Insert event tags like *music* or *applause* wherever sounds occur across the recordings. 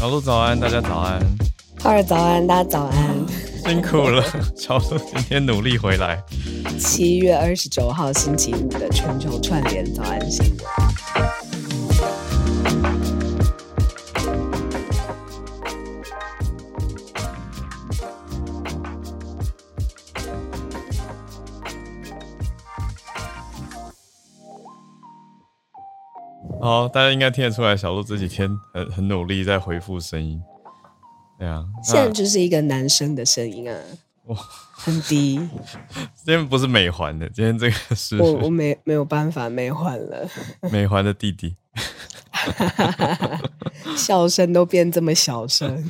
小鹿早安，大家早安。浩儿早安，大家早安。辛苦了，*laughs* 小鹿今天努力回来。七月二十九号星期五的全球串联早安新闻。好，大家应该听得出来，小鹿这几天很很努力在回复声音。对啊，现在就是一个男生的声音啊，哇，很低，*laughs* 今天不是美环的，今天这个是我我没没有办法美环了，*laughs* 美环的弟弟，*laughs* 笑声都变这么小声，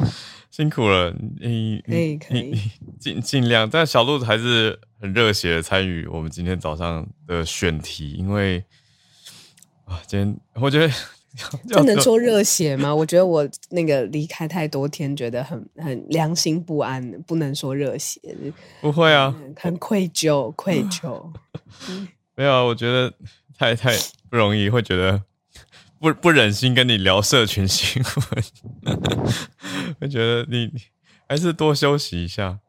辛苦了，你可以可以。你尽尽量，但小鹿还是很热血的参与我们今天早上的选题，因为啊，今天我觉得这能说热血吗？我觉得我那个离开太多天，觉得很很良心不安，不能说热血，不会啊，很愧疚，愧疚。*laughs* 没有啊，我觉得太太不容易，会觉得不不忍心跟你聊社群新闻，*laughs* 会觉得你还是多休息一下。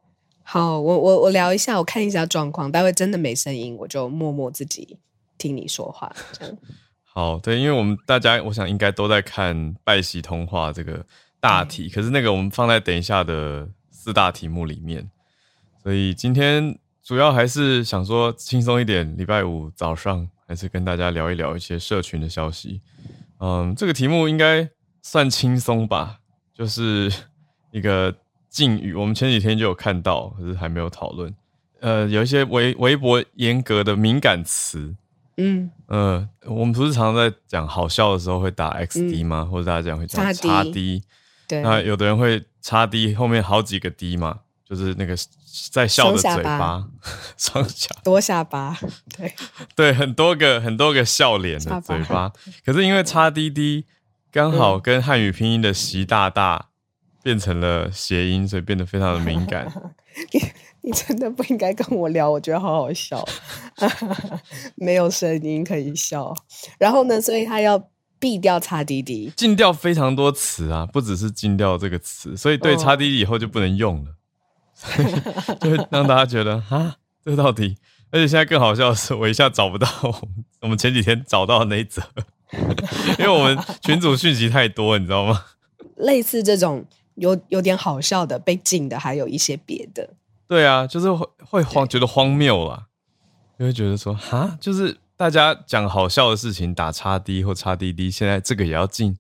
好，我我我聊一下，我看一下状况，待会真的没声音，我就默默自己听你说话，这样。好，对，因为我们大家，我想应该都在看拜喜通话这个大题，可是那个我们放在等一下的四大题目里面，所以今天主要还是想说轻松一点，礼拜五早上还是跟大家聊一聊一些社群的消息。嗯，这个题目应该算轻松吧，就是一个禁语，我们前几天就有看到，可是还没有讨论。呃，有一些微微博严格的敏感词。嗯。呃，我们不是常常在讲好笑的时候会打 XD 吗？或者大家讲会讲叉叉 D D，对，那有的人会叉 D 后面好几个 D 嘛，就是那个在笑的嘴巴，双下 *laughs* 多下巴，对，对，很多个很多个笑脸的嘴巴。可是因为叉 D D 刚好跟汉语拼音的习大大变成了谐音，所以变得非常的敏感。*laughs* 你你真的不应该跟我聊，我觉得好好笑，*laughs* 没有声音可以笑。然后呢，所以他要避掉叉滴滴，禁掉非常多词啊，不只是禁掉这个词，所以对叉滴滴以后就不能用了，所以 *laughs* 就会让大家觉得啊，这到底？而且现在更好笑的是，我一下找不到我们我们前几天找到的那一则，*laughs* 因为我们群组讯息太多，你知道吗？类似这种有有点好笑的被禁的，还有一些别的。对啊，就是会会荒觉得荒谬啦，就会觉得说哈，就是大家讲好笑的事情打叉 D 或叉 DD，现在这个也要禁。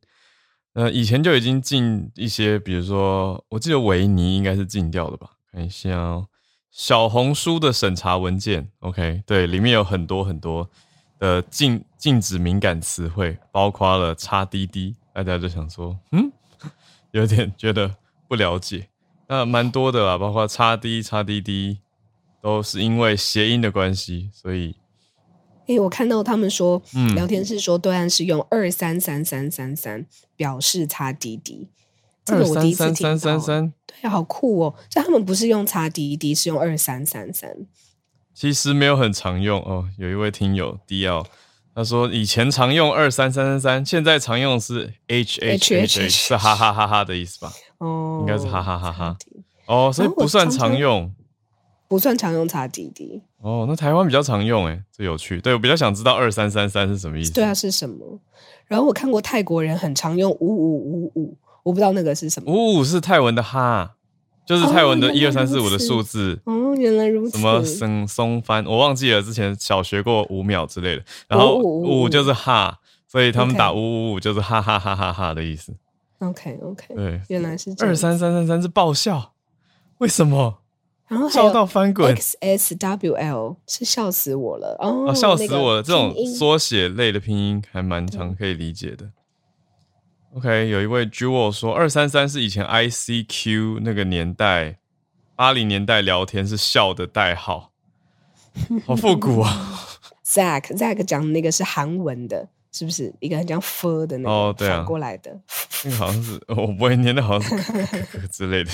呃，以前就已经禁一些，比如说，我记得维尼应该是禁掉的吧？看一下哦，小红书的审查文件，OK，对，里面有很多很多的禁禁止敏感词汇，包括了叉 DD，大家就想说，嗯，*laughs* 有点觉得不了解。那蛮多的啦，包括叉 D、叉 DD，都是因为谐音的关系，所以诶，我看到他们说，嗯聊天室说对岸是用二三三三三三表示叉滴滴，这二个我第三三一次听到。三三三，对，好酷哦！就他们不是用叉滴滴，是用二三三三。其实没有很常用哦。有一位听友 DL，他说以前常用二三三三三，现在常用是 H H H，是哈哈哈哈的意思吧？哦，应该是哈哈哈哈哦，所以不算常用不算常用擦滴滴。哦。那台湾比较常用，诶，这有趣。对我比较想知道二三三三是什么意思。对啊，是什么？然后我看过泰国人很常用五五五五，我不知道那个是什么。五五是泰文的哈，就是泰文的哦一二三四五的数字。哦，原来如此。什么松松翻，我忘记了，之前小学过五秒之类的。然后五五就是哈，所以他们打五五五就是哈哈哈哈哈的意思。？OK OK，对，原来是这样二三三三三是爆笑，为什么然后还笑到翻滚？XSWL 是笑死我了哦，啊，笑死那个我了！这种缩写类的拼音还蛮常可以理解的。OK，有一位 Jewel 说，二三三是以前 ICQ 那个年代，八零年代聊天是笑的代号，好复古啊！*laughs* Zack Zack 讲的那个是韩文的，是不是一个很像 f 的那个反过来的？*laughs* 那个好像是我不会念的，好像是 *laughs* 之类的，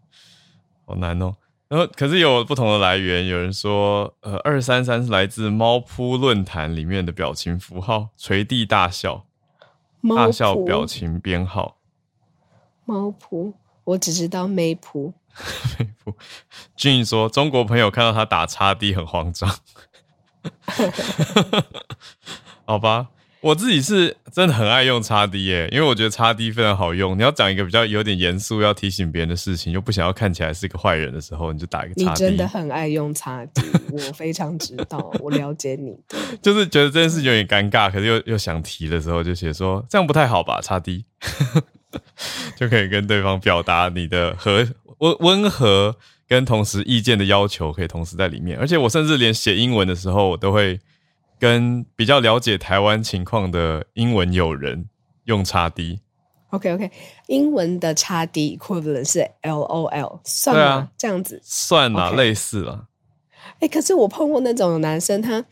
*laughs* 好难哦。然后可是有不同的来源，有人说，呃，二三三是来自猫扑论坛里面的表情符号，垂地大笑，大笑表情编号。猫扑，我只知道妹扑。妹扑。俊说，中国朋友看到他打叉 D 很慌张。好吧。我自己是真的很爱用叉 D 耶，因为我觉得叉 D 非常好用。你要讲一个比较有点严肃、要提醒别人的事情，又不想要看起来是一个坏人的时候，你就打一个叉 D。你真的很爱用叉 D，*laughs* 我非常知道，我了解你。就是觉得这件事有点尴尬，可是又又想提的时候，就写说这样不太好吧？叉 D *laughs* 就可以跟对方表达你的和温温和跟同时意见的要求，可以同时在里面。而且我甚至连写英文的时候，我都会。跟比较了解台湾情况的英文友人用叉 D。OK OK，英文的叉 D equivalent 是 LOL，算吗？这样子算啊，类似了。哎，可是我碰过那种男生，他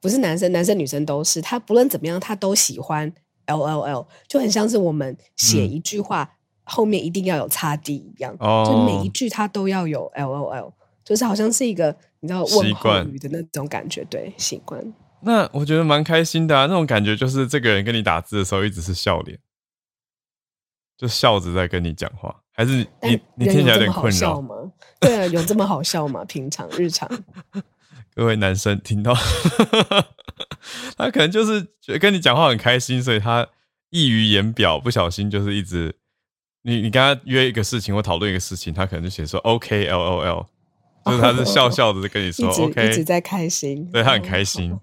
不是男生，男生女生都是，他不论怎么样，他都喜欢 LOL，就很像是我们写一句话后面一定要有叉 D 一样，就每一句他都要有 LOL，就是好像是一个你知道问候语的那种感觉，对，习惯。那我觉得蛮开心的啊，那种感觉就是这个人跟你打字的时候一直是笑脸，就笑着在跟你讲话，还是你你听起来有点困扰。吗？对啊，有这么好笑吗？*laughs* 平常日常，各位男生听到，*laughs* 他可能就是觉得跟你讲话很开心，所以他溢于言表，不小心就是一直你你跟他约一个事情或讨论一个事情，他可能就写说 OK L O L，就是他是笑笑的在跟你说 OK，一直在开心，对他很开心。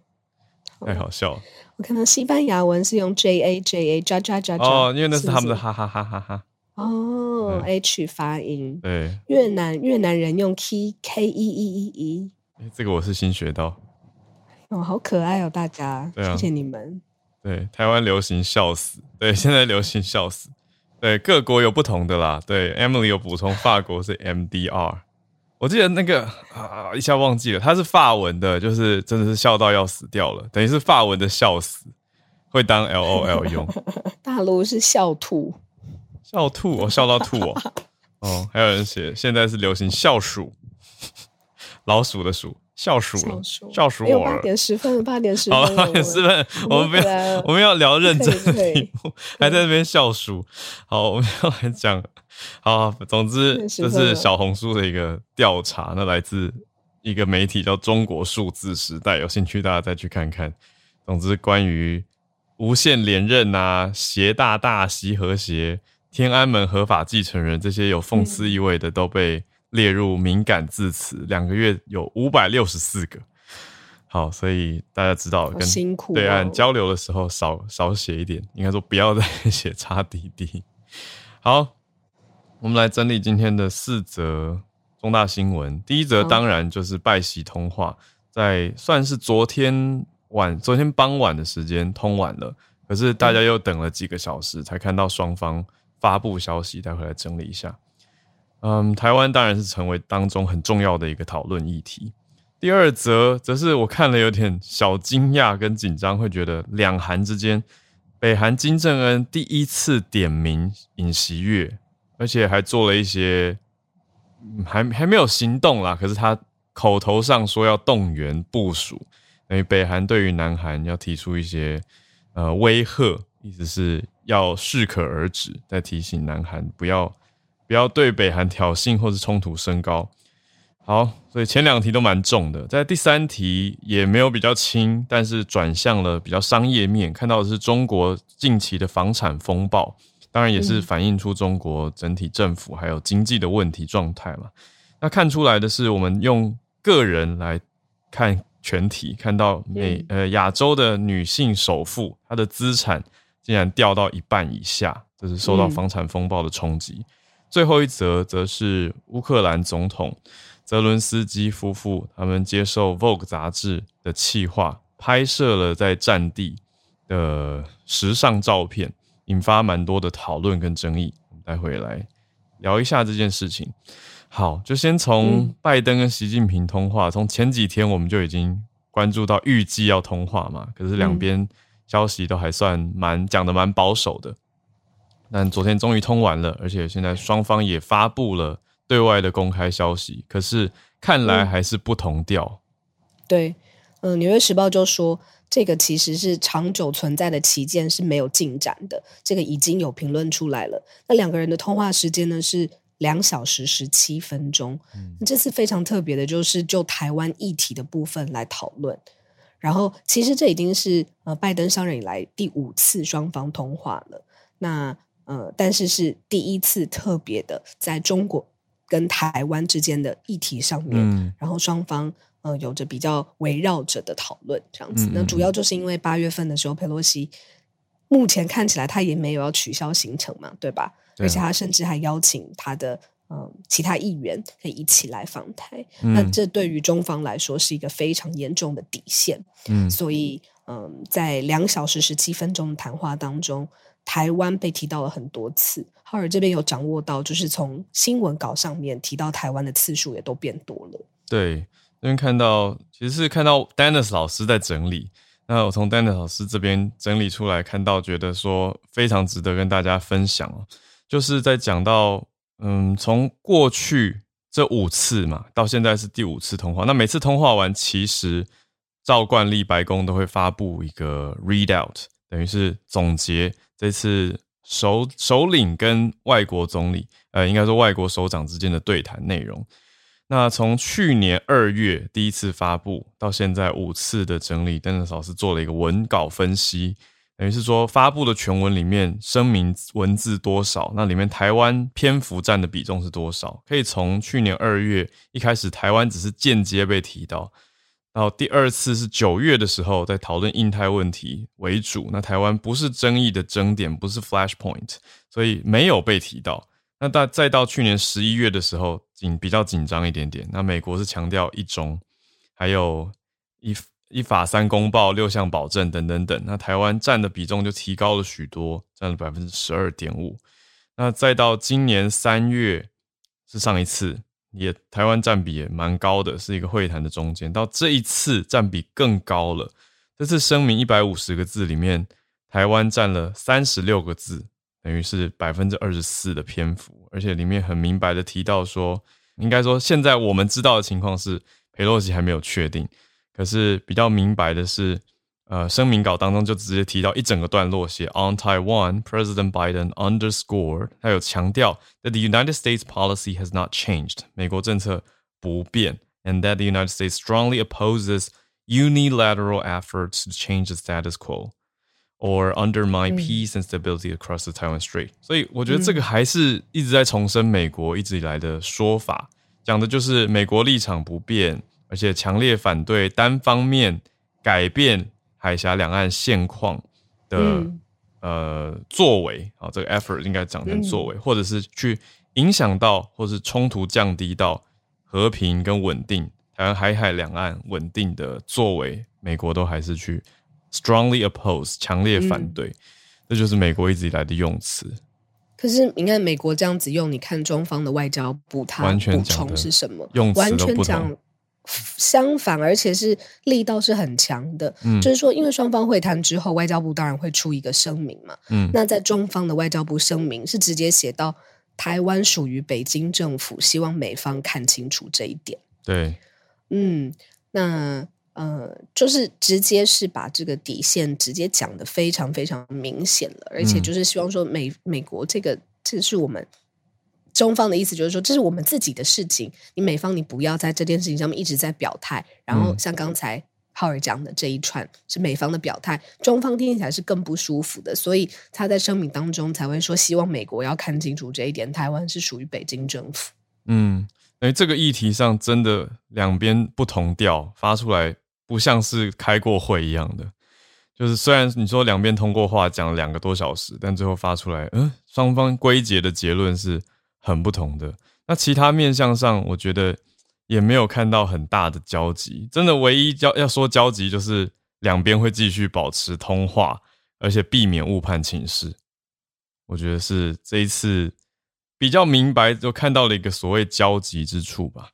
太好笑了！我看到西班牙文是用 J A J A 加加加哦，因为那是他们的哈哈哈哈哈。哦，H 发音。对，越南越南人用 K K E E E E。这个我是新学到。哦，好可爱哦，大家，谢谢你们。对，台湾流行笑死，对，*laughs* 现在流行笑死，对，各国有不同的啦。对，Emily 有补充，法国是 M D R。我记得那个啊，一下忘记了，他是法文的，就是真的是笑到要死掉了，等于是法文的笑死，会当 L O L *laughs* 用。大陆是笑吐，笑吐，我笑到吐哦。哦，还有人写，现在是流行笑鼠，*laughs* 老鼠的鼠。笑鼠了，笑鼠我了。八点十分，*laughs* 八点十分。好了，八点十分，我们不要，我们要聊认真的题目，还在那边笑鼠。好，我们要来讲。好，总之这是小红书的一个调查，那来自一个媒体叫中国数字时代，有兴趣大家再去看看。总之，关于无限连任啊、习大大、习和谐、天安门合法继承人这些有讽刺意味的，都被。列入敏感字词，两个月有五百六十四个。好，所以大家知道跟对岸交流的时候少少写一点，应该说不要再 *laughs* 写叉滴滴。好，我们来整理今天的四则重大新闻。第一则当然就是拜习通话，在算是昨天晚、昨天傍晚的时间通完了，可是大家又等了几个小时才看到双方发布消息，待会来整理一下。嗯，台湾当然是成为当中很重要的一个讨论议题。第二则则是我看了有点小惊讶跟紧张，会觉得两韩之间，北韩金正恩第一次点名尹锡悦，而且还做了一些，还还没有行动啦，可是他口头上说要动员部署，等于北韩对于南韩要提出一些呃威吓，意思是要适可而止，在提醒南韩不要。不要对北韩挑衅或是冲突升高。好，所以前两题都蛮重的，在第三题也没有比较轻，但是转向了比较商业面，看到的是中国近期的房产风暴，当然也是反映出中国整体政府还有经济的问题状态嘛。那看出来的是，我们用个人来看全体，看到美呃亚洲的女性首富，她的资产竟然掉到一半以下，这是受到房产风暴的冲击。最后一则则是乌克兰总统泽伦斯基夫妇，他们接受《Vogue》杂志的企划，拍摄了在战地的时尚照片，引发蛮多的讨论跟争议。我们待会来聊一下这件事情。好，就先从拜登跟习近平通话，从前几天我们就已经关注到预计要通话嘛，可是两边消息都还算蛮讲的蛮保守的。但昨天终于通完了，而且现在双方也发布了对外的公开消息，可是看来还是不同调。对，嗯，《纽约时报》就说，这个其实是长久存在的旗舰是没有进展的，这个已经有评论出来了。那两个人的通话时间呢是两小时十七分钟。嗯，这次非常特别的就是就台湾议题的部分来讨论。然后，其实这已经是呃拜登上任以来第五次双方通话了。那呃，但是是第一次特别的在中国跟台湾之间的议题上面，然后双方呃有着比较围绕着的讨论这样子。那主要就是因为八月份的时候，佩洛西目前看起来他也没有要取消行程嘛，对吧？而且他甚至还邀请他的。嗯，其他议员可以一起来访台，那这对于中方来说是一个非常严重的底线。嗯，所以嗯，在两小时十七分钟的谈话当中，台湾被提到了很多次。浩尔这边有掌握到，就是从新闻稿上面提到台湾的次数也都变多了。对，这边看到其实是看到 Dennis 老师在整理，那我从 Dennis 老师这边整理出来，看到觉得说非常值得跟大家分享哦，就是在讲到。嗯，从过去这五次嘛，到现在是第五次通话。那每次通话完，其实照惯例，白宫都会发布一个 readout，等于是总结这次首首领跟外国总理，呃，应该说外国首长之间的对谈内容。那从去年二月第一次发布到现在五次的整理，邓老师做了一个文稿分析。等于是说，发布的全文里面声明文字多少，那里面台湾篇幅占的比重是多少？可以从去年二月一开始，台湾只是间接被提到，然后第二次是九月的时候，在讨论印太问题为主，那台湾不是争议的争点，不是 flashpoint，所以没有被提到。那到再到去年十一月的时候，紧比较紧张一点点，那美国是强调一中，还有一。一法三公报、六项保证等等等，那台湾占的比重就提高了许多，占了百分之十二点五。那再到今年三月是上一次，也台湾占比也蛮高的，是一个会谈的中间。到这一次占比更高了，这次声明一百五十个字里面，台湾占了三十六个字，等于是百分之二十四的篇幅，而且里面很明白的提到说，应该说现在我们知道的情况是，佩洛西还没有确定。可是比较明白的是，呃，声明稿当中就直接提到一整个段落写 On Taiwan, President Biden underscored，他有强调 that the United States policy has not changed，美国政策不变，and that the United States strongly opposes unilateral efforts to change the status quo or undermine peace and stability across the Taiwan Strait。所以我觉得这个还是一直在重申美国一直以来的说法，讲的就是美国立场不变。而且强烈反对单方面改变 海峡两岸现况的呃作为啊，这个 effort 应该讲成作为，或者是去影响到或是冲突降低到和平跟稳定台湾海海两岸稳定的作为，美国都还是去 strongly oppose 强烈反对，这就是美国一直以来的用词。可是你看美国这样子用，你看中方的外交部它补充是什么？用完全讲。相反，而且是力道是很强的。嗯，就是说，因为双方会谈之后，外交部当然会出一个声明嘛。嗯，那在中方的外交部声明是直接写到台湾属于北京政府，希望美方看清楚这一点。对，嗯，那呃，就是直接是把这个底线直接讲的非常非常明显了，而且就是希望说美美国这个这是我们。中方的意思就是说，这是我们自己的事情，你美方你不要在这件事情上面一直在表态。然后像刚才浩尔讲的这一串是美方的表态，中方听起来是更不舒服的，所以他在声明当中才会说，希望美国要看清楚这一点，台湾是属于北京政府。嗯，哎，这个议题上真的两边不同调发出来，不像是开过会一样的。就是虽然你说两边通过话讲了两个多小时，但最后发出来，嗯，双方归结的结论是。很不同的。那其他面向上，我觉得也没有看到很大的交集。真的，唯一交要说交集，就是两边会继续保持通话，而且避免误判情势。我觉得是这一次比较明白，就看到了一个所谓交集之处吧。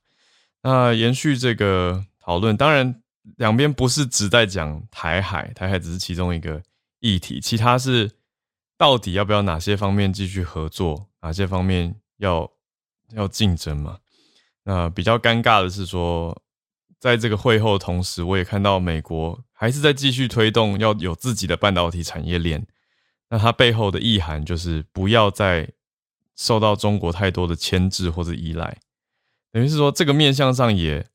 那延续这个讨论，当然两边不是只在讲台海，台海只是其中一个议题，其他是到底要不要哪些方面继续合作，哪些方面。要要竞争嘛？那比较尴尬的是说，在这个会后的同时，我也看到美国还是在继续推动要有自己的半导体产业链。那它背后的意涵就是不要再受到中国太多的牵制或者依赖，等于是说这个面向上也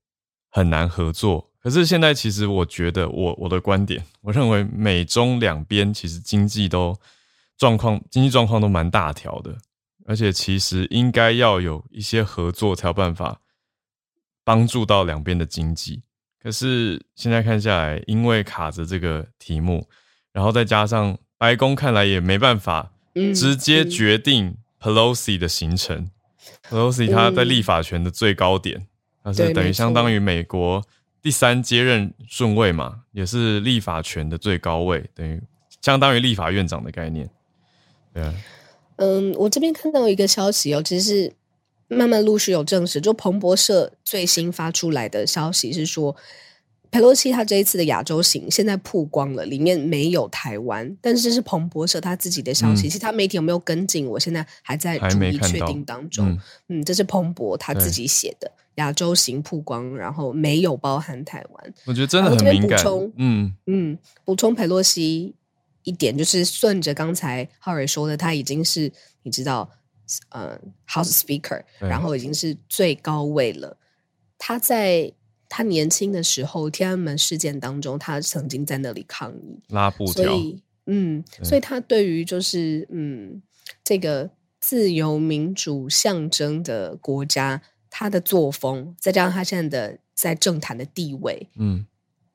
很难合作。可是现在其实我觉得，我我的观点，我认为美中两边其实经济都状况经济状况都蛮大条的，而且其实应该要有一些合作才有办法帮助到两边的经济。可是现在看下来，因为卡着这个题目，然后再加上。白宫看来也没办法直接决定 Pelosi 的行程。Pelosi 他在立法权的最高点，他是等于相当于美国第三接任顺位嘛，也是立法权的最高位，等于相当于立法院长的概念。对啊。嗯，我这边看到一个消息哦，其实是慢慢陆续有证实，就彭博社最新发出来的消息是说。佩洛西他这一次的亚洲行现在曝光了，里面没有台湾，但是这是彭博社他自己的消息，其他媒体有没有跟进？我现在还在逐一确定当中。嗯，这是彭博他自己写的亚洲行曝光，然后没有包含台湾。我觉得真的很敏感。嗯嗯，补充佩洛西一点，就是顺着刚才浩蕊说的，他已经是你知道，呃，House Speaker，然后已经是最高位了。他在。他年轻的时候，天安门事件当中，他曾经在那里抗议拉布条，所以嗯，所以他对于就是嗯这个自由民主象征的国家，他的作风，再加上他现在的在政坛的地位，嗯，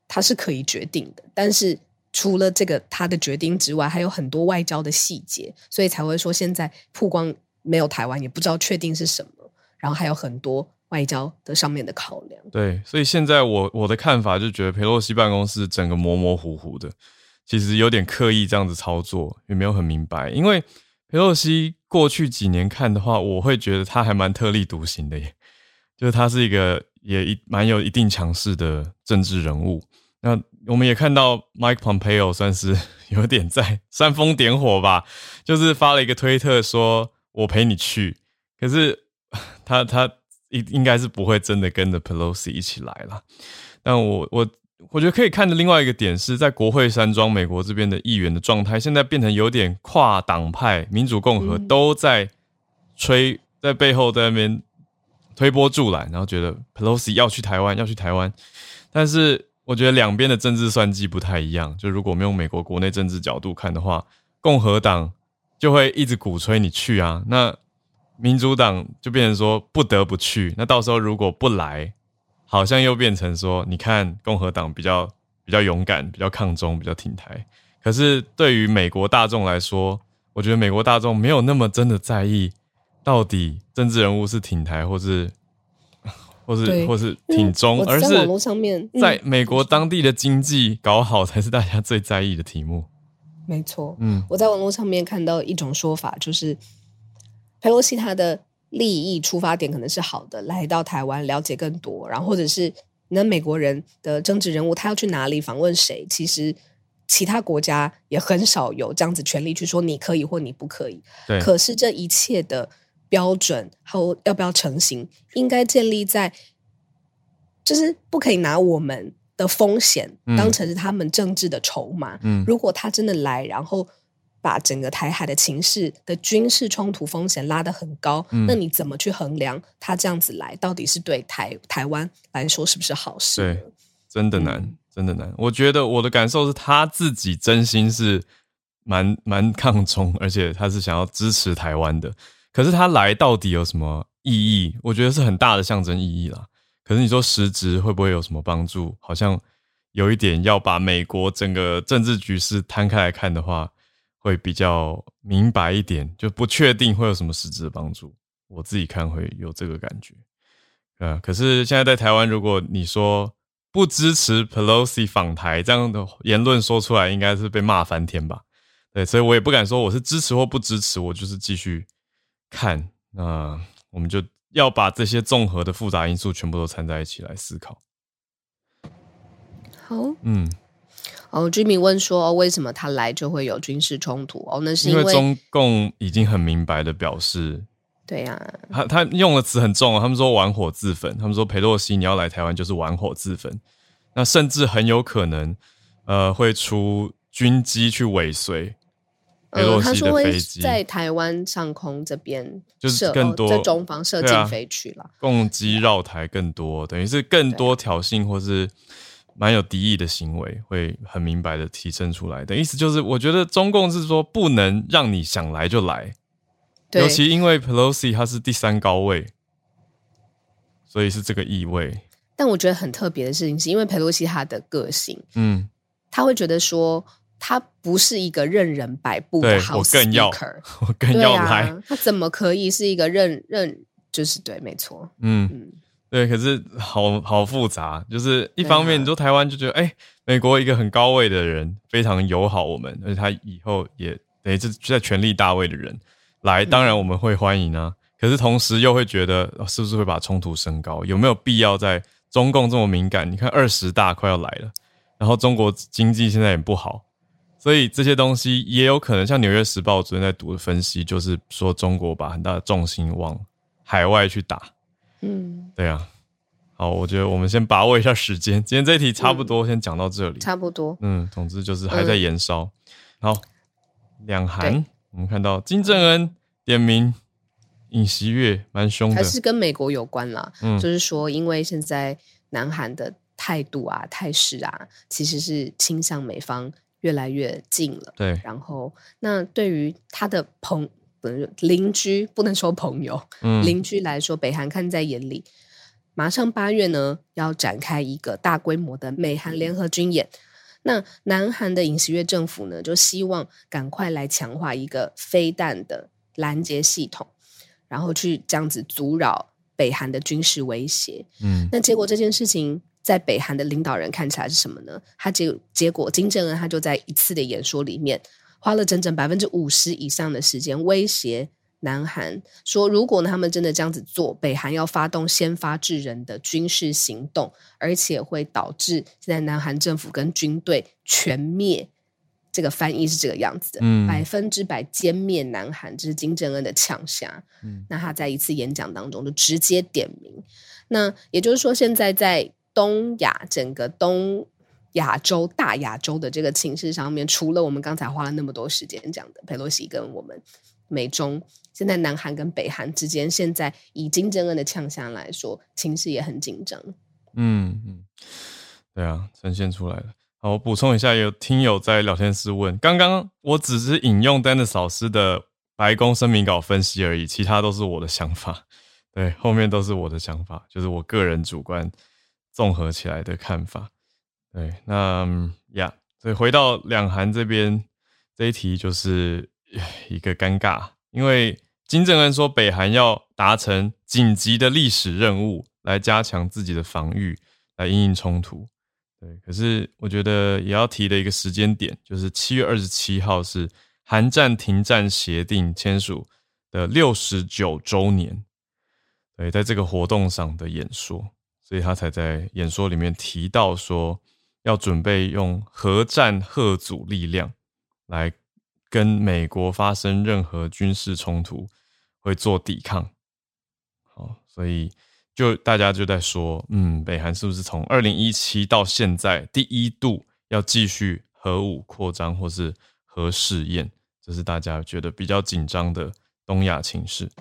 他是可以决定的。但是除了这个他的决定之外，还有很多外交的细节，所以才会说现在曝光没有台湾，也不知道确定是什么，然后还有很多。外交的上面的考量，对，所以现在我我的看法就觉得佩洛西办公室整个模模糊糊的，其实有点刻意这样子操作，也没有很明白。因为佩洛西过去几年看的话，我会觉得他还蛮特立独行的耶，就是他是一个也一蛮有一定强势的政治人物。那我们也看到 Mike Pompeo 算是有点在煽风点火吧，就是发了一个推特说我陪你去，可是他他。应应该是不会真的跟着 Pelosi 一起来了，但我我我觉得可以看的另外一个点是在国会山庄，美国这边的议员的状态，现在变成有点跨党派，民主共和都在吹，在背后在那边推波助澜，然后觉得 Pelosi 要去台湾，要去台湾，但是我觉得两边的政治算计不太一样，就如果我们用美国国内政治角度看的话，共和党就会一直鼓吹你去啊，那。民主党就变成说不得不去，那到时候如果不来，好像又变成说，你看共和党比较比较勇敢，比较抗中，比较挺台。可是对于美国大众来说，我觉得美国大众没有那么真的在意，到底政治人物是挺台，或是或是或是挺中，而是网络上面，在美国当地的经济搞好才是大家最在意的题目。没错，嗯，我在网络上面看到一种说法，就是。佩洛西他的利益出发点可能是好的，来到台湾了解更多，然后或者是那美国人的政治人物他要去哪里访问谁，其实其他国家也很少有这样子权利去说你可以或你不可以。对，可是这一切的标准还有要不要成型，应该建立在就是不可以拿我们的风险当成是他们政治的筹码。嗯，如果他真的来，然后。把整个台海的情势的军事冲突风险拉得很高，那你怎么去衡量他这样子来到底是对台台湾来说是不是好事？对，真的难，真的难。我觉得我的感受是他自己真心是蛮蛮抗中，而且他是想要支持台湾的。可是他来到底有什么意义？我觉得是很大的象征意义啦。可是你说实质会不会有什么帮助？好像有一点要把美国整个政治局势摊开来看的话。会比较明白一点，就不确定会有什么实质的帮助。我自己看会有这个感觉，呃，可是现在在台湾，如果你说不支持 Pelosi 访台这样的言论说出来，应该是被骂翻天吧？对，所以我也不敢说我是支持或不支持，我就是继续看。那我们就要把这些综合的复杂因素全部都掺在一起来思考。好，嗯。哦，居民问说：“哦，为什么他来就会有军事冲突？哦，那是因为中共已经很明白的表示，对呀、他他用的词很重啊，他们说玩火自焚，他们说佩洛西你要来台湾就是玩火自焚，那甚至很有可能呃会出军机去尾随佩洛嗯，他西说会在台湾上空这边就是更多哦在中方射进对啊飞去了。共机绕台更多，等于是更多挑衅或是蛮有敌意的行为，会很明白的提升出来的意思就是，我觉得中共是说不能让你想来就来，尤其因为 Pelosi 他是第三高位，所以是这个意味。但我觉得很特别的事情是，因为佩洛西他的个性，嗯，他会觉得说，他不是一个任人摆布的我更要 Speaker，我更对要来，啊，他怎么可以是一个任任？就是对，没错，嗯。嗯，对，可是好好复杂，就是一方面，你说台湾就觉得，哎、美国一个很高位的人非常友好我们，而且他以后也等于是在权力大位的人来，当然我们会欢迎啊。可是同时又会觉得，哦是不是会把冲突升高？有没有必要在中共这么敏感？你看二十大快要来了，然后中国经济现在也不好，所以这些东西也有可能，像《纽约时报》昨天在读的分析，就是说中国把很大的重心往海外去打。嗯，对啊，好，我觉得我们先把握一下时间，今天这一题差不多先讲到这里。差不多。嗯，总之就是还在延烧。好，两韩，我们看到金正恩点名尹锡悦，蛮凶的。还是跟美国有关啦。嗯就是说，因为现在南韩的态度啊、态势啊，其实是倾向美方越来越近了。对，然后，那对于他的朋不能邻居，不能说朋友，嗯，*laughs* 邻居来说，北韩看在眼里。马上八月呢，要展开一个大规模的美韩联合军演。那南韩的尹锡悦政府呢，就希望赶快来强化一个飞弹的拦截系统，然后去这样子阻扰北韩的军事威胁。嗯那结果这件事情在北韩的领导人看起来是什么呢？他结结果金正恩他就在一次的演说里面花了整整百分之五十以上的时间威胁南韩，说如果他们真的这样子做，北韩要发动先发制人的军事行动，而且会导致现在南韩政府跟军队全灭。这个翻译是这个样子的，嗯百分之百歼灭南韩，这是金正恩的强项。嗯那他在一次演讲当中就直接点名，那也就是说，现在在东亚整个东亚洲大亚洲的这个情势上面，除了我们刚才花了那么多时间讲的佩洛西跟我们美中，现在南韩跟北韩之间，现在以金正恩的呛下来说，情势也很紧张。嗯嗯，对啊，呈现出来了。好，我补充一下，有听友在聊天室问，刚刚我只是引用 Dennis 老师的白宫声明稿分析而已，其他都是我的想法。对，后面都是我的想法，就是我个人主观综合起来的看法。对，那呀，所以回到两韩这边这一题，就是一个尴尬，因为金正恩说北韩要达成紧急的历史任务，来加强自己的防御，来应应冲突。对，可是我觉得也要提的一个时间点，就是七月二十七号是韩战停战协定签署的六十九周年。对，在这个活动上的演说，所以他才在演说里面提到说，要准备用核战核阻力量来跟美国发生任何军事冲突，会做抵抗。好，所以就大家就在说，嗯，北韩是不是从二零一七到现在第一度要继续核武扩张或是核试验？这是大家觉得比较紧张的东亚情势。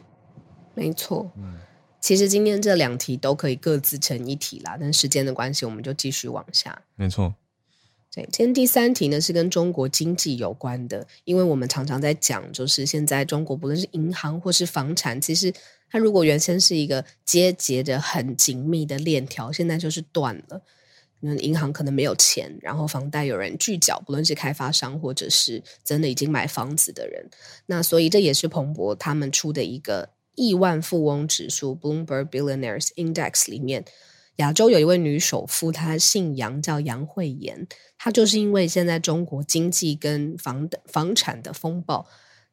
没错，嗯其实今天这两题都可以各自成一题啦，但时间的关系，我们就继续往下。没错，对，今天第三题呢是跟中国经济有关的，因为我们常常在讲，就是现在中国不论是银行或是房产，其实它如果原先是一个结结的很紧密的链条，现在就是断了。那银行可能没有钱，然后房贷有人拒缴，不论是开发商或者是真的已经买房子的人，那所以这也是彭博他们出的一个亿万富翁指数 （Bloomberg Billionaires Index） 里面，亚洲有一位女首富，她姓杨，叫杨惠妍。她就是因为现在中国经济跟房的房产的风暴，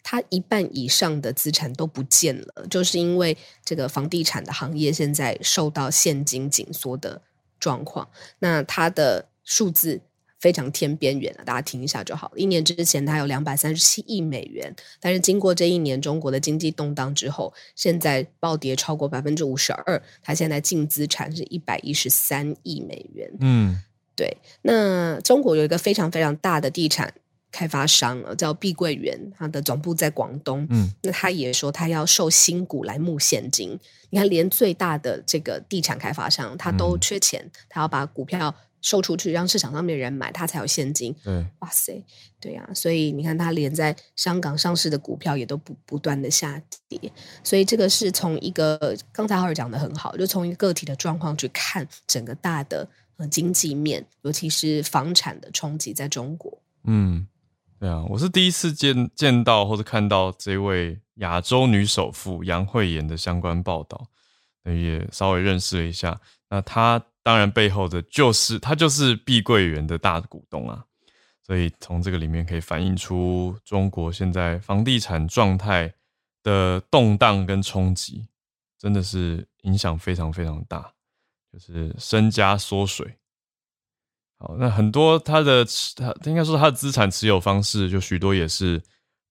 她一半以上的资产都不见了，就是因为这个房地产的行业现在受到现金紧缩的状况。那她的数字非常天边缘了，大家听一下就好了。一年之前它有两百三十七亿美元，但是经过这一年中国的经济动荡之后，现在暴跌超过百分之五十二，它现在净资产是一百一十三亿美元。嗯，对。那中国有一个非常非常大的地产开发商啊，叫碧桂园，它的总部在广东。嗯，那他也说他要售新股来募现金。你看，连最大的这个地产开发商，他都缺钱，他要把股票。售出去，让市场上面的人买，它才有现金。对，哇塞，对呀，所以你看，它连在香港上市的股票也都不不断的下跌，所以这个是从一个刚才浩尔讲的很好，就从一个个体的状况去看整个大的呃经济面，尤其是房产的冲击在中国。嗯，对啊，我是第一次见见到或者看到这位亚洲女首富杨惠妍的相关报道，也稍微认识了一下。那她。当然，背后的就是他就是碧桂园的大股东啊，所以从这个里面可以反映出中国现在房地产状态的动荡跟冲击，真的是影响非常非常大，就是身家缩水。好，那很多他的他应该说他的资产持有方式，就许多也是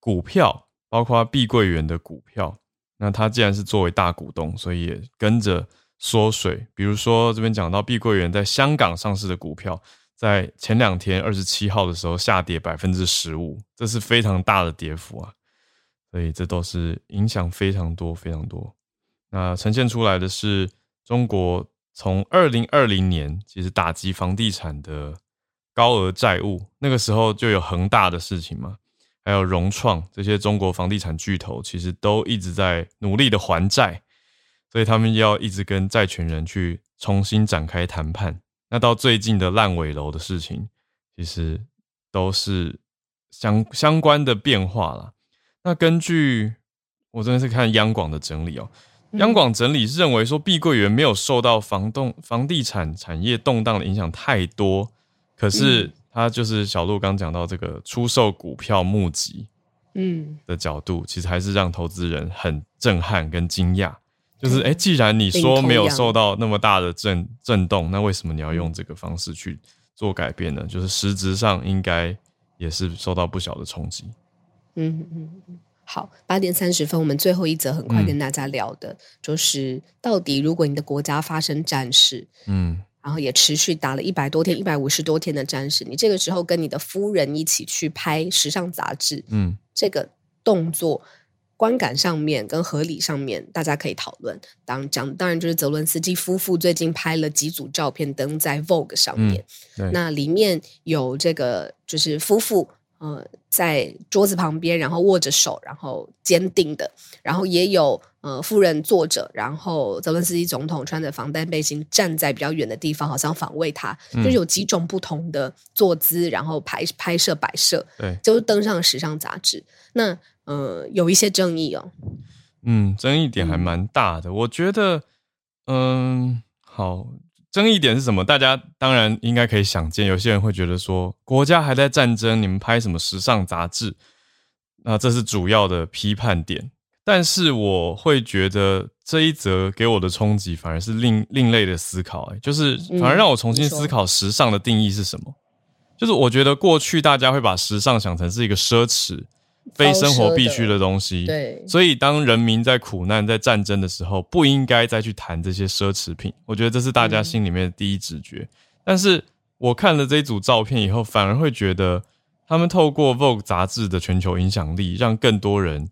股票，包括碧桂园的股票。那他既然是作为大股东，所以也跟着。缩水，比如说这边讲到碧桂园在香港上市的股票，在前两天二十七号的时候下跌百分之十五，这是非常大的跌幅啊，所以这都是影响非常多非常多。那呈现出来的是中国从二零二零年其实打击房地产的高额债务，那个时候就有恒大的事情嘛，还有融创这些中国房地产巨头，其实都一直在努力的还债。所以他们要一直跟债权人去重新展开谈判。那到最近的烂尾楼的事情，其实都是相相关的变化了。那根据我真的是看央广的整理哦，央广整理是认为说，碧桂园没有受到房动房地产产业动荡的影响太多，可是它就是小鹿刚讲到这个出售股票募集，嗯的角度，其实还是让投资人很震撼跟惊讶。就是哎，既然你说没有受到那么大的震震动，那为什么你要用这个方式去做改变呢？就是实质上应该也是受到不小的冲击。嗯嗯嗯，好，八点三十分，我们最后一则很快跟大家聊的，就是到底如果你的国家发生战事，嗯，然后也持续打了一百多天、一百五十多天的战事，你这个时候跟你的夫人一起去拍时尚杂志，嗯，这个动作。观感上面跟合理上面，大家可以讨论。当讲当然就是泽伦斯基夫妇最近拍了几组照片登在 Vogue 上面，那里面有这个就是夫妇呃在桌子旁边，然后握着手，然后坚定的，然后也有呃夫人坐着，然后泽伦斯基总统穿着防弹背心站在比较远的地方，好像防卫他，就是有几种不同的坐姿，然后拍拍摄摆设，对，就是登上时尚杂志。那呃，有一些争议哦。嗯，争议点还蛮大的。我觉得，嗯，好，争议点是什么？大家当然应该可以想见，有些人会觉得说，国家还在战争，你们拍什么时尚杂志？那这是主要的批判点。但是我会觉得这一则给我的冲击，反而是另另类的思考，哎，就是反而让我重新思考时尚的定义是什么。就是我觉得过去大家会把时尚想成是一个奢侈。非生活必须的东西，对，所以当人民在苦难、在战争的时候，不应该再去谈这些奢侈品。我觉得这是大家心里面的第一直觉。但是我看了这一组照片以后，反而会觉得他们透过 Vogue 杂志的全球影响力，让更多人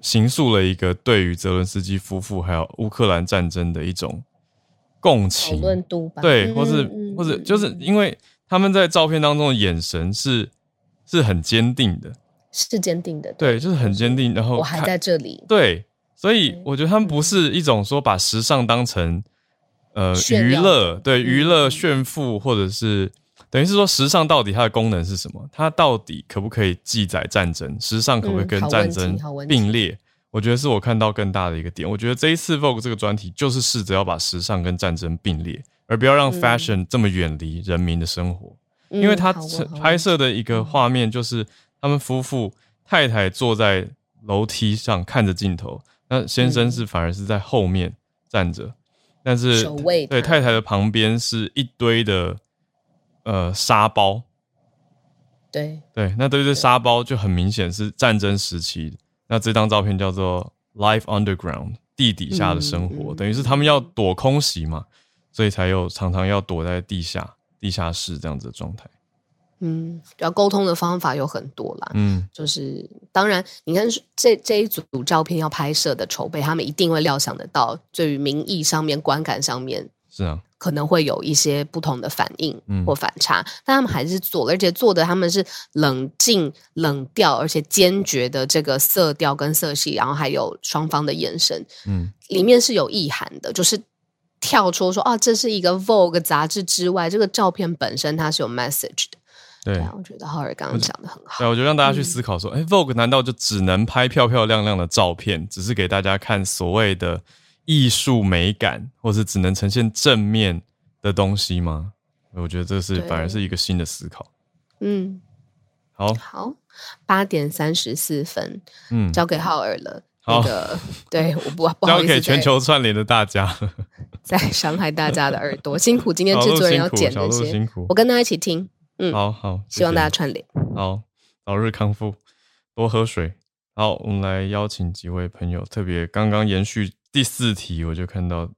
形塑了一个对于泽伦斯基夫妇还有乌克兰战争的一种共情。对，或是或者就是因为他们在照片当中的眼神是是很坚定的。是坚定的，对，就是很坚定。然后我还在这里，对，所以我觉得他们不是一种说把时尚当成呃娱乐，对，娱乐炫富，或者是等于是说时尚到底它的功能是什么？它到底可不可以记载战争？时尚可不可以跟战争并列？我觉得是我看到更大的一个点。我觉得这一次 Vogue 这个专题就是试着要把时尚跟战争并列，而不要让 fashion 这么远离人民的生活，因为它拍摄的一个画面就是。他们夫妇太太坐在楼梯上看着镜头，那先生是反而是在后面站着，但是对太太的旁边是一堆的呃沙包，对，对，那对这沙包就很明显是战争时期的。那这张照片叫做 Life Underground，地底下的生活，等于是他们要躲空袭嘛，所以才有常常要躲在地下、地下室这样子的状态。嗯，要沟通的方法有很多啦。嗯，就是当然，你看这这一组照片要拍摄的筹备，他们一定会料想得到，对于民意上面、观感上面是啊，可能会有一些不同的反应嗯。或反差，但他们还是做了，而且做的他们是冷静、冷调，而且坚决的这个色调跟色系，然后还有双方的眼神，嗯，里面是有意涵的，就是跳出说啊，这是一个 Vogue 杂志之外，这个照片本身它是有 message 的。对。啊，我觉得浩尔刚刚讲的很好对，。我就让大家去嗯思考说，哎、v o g u e 难道就只能拍漂漂亮亮的照片，只是给大家看所谓的艺术美感，或是只能呈现正面的东西吗？我觉得这是反而是一个新的思考。嗯，好，好，八点三十四分，嗯，交给浩尔了。好那个，*laughs* 对，我不不好意思交给全球串联的大家，*laughs* 在伤害大家的耳朵，辛苦今天制作人要剪那些，鹿辛苦我。跟大家一起听，嗯，好好，谢希望大家串联。好，早日康复，多喝水。好，我们来邀请几位朋友，特别刚刚延续第四题，我就看到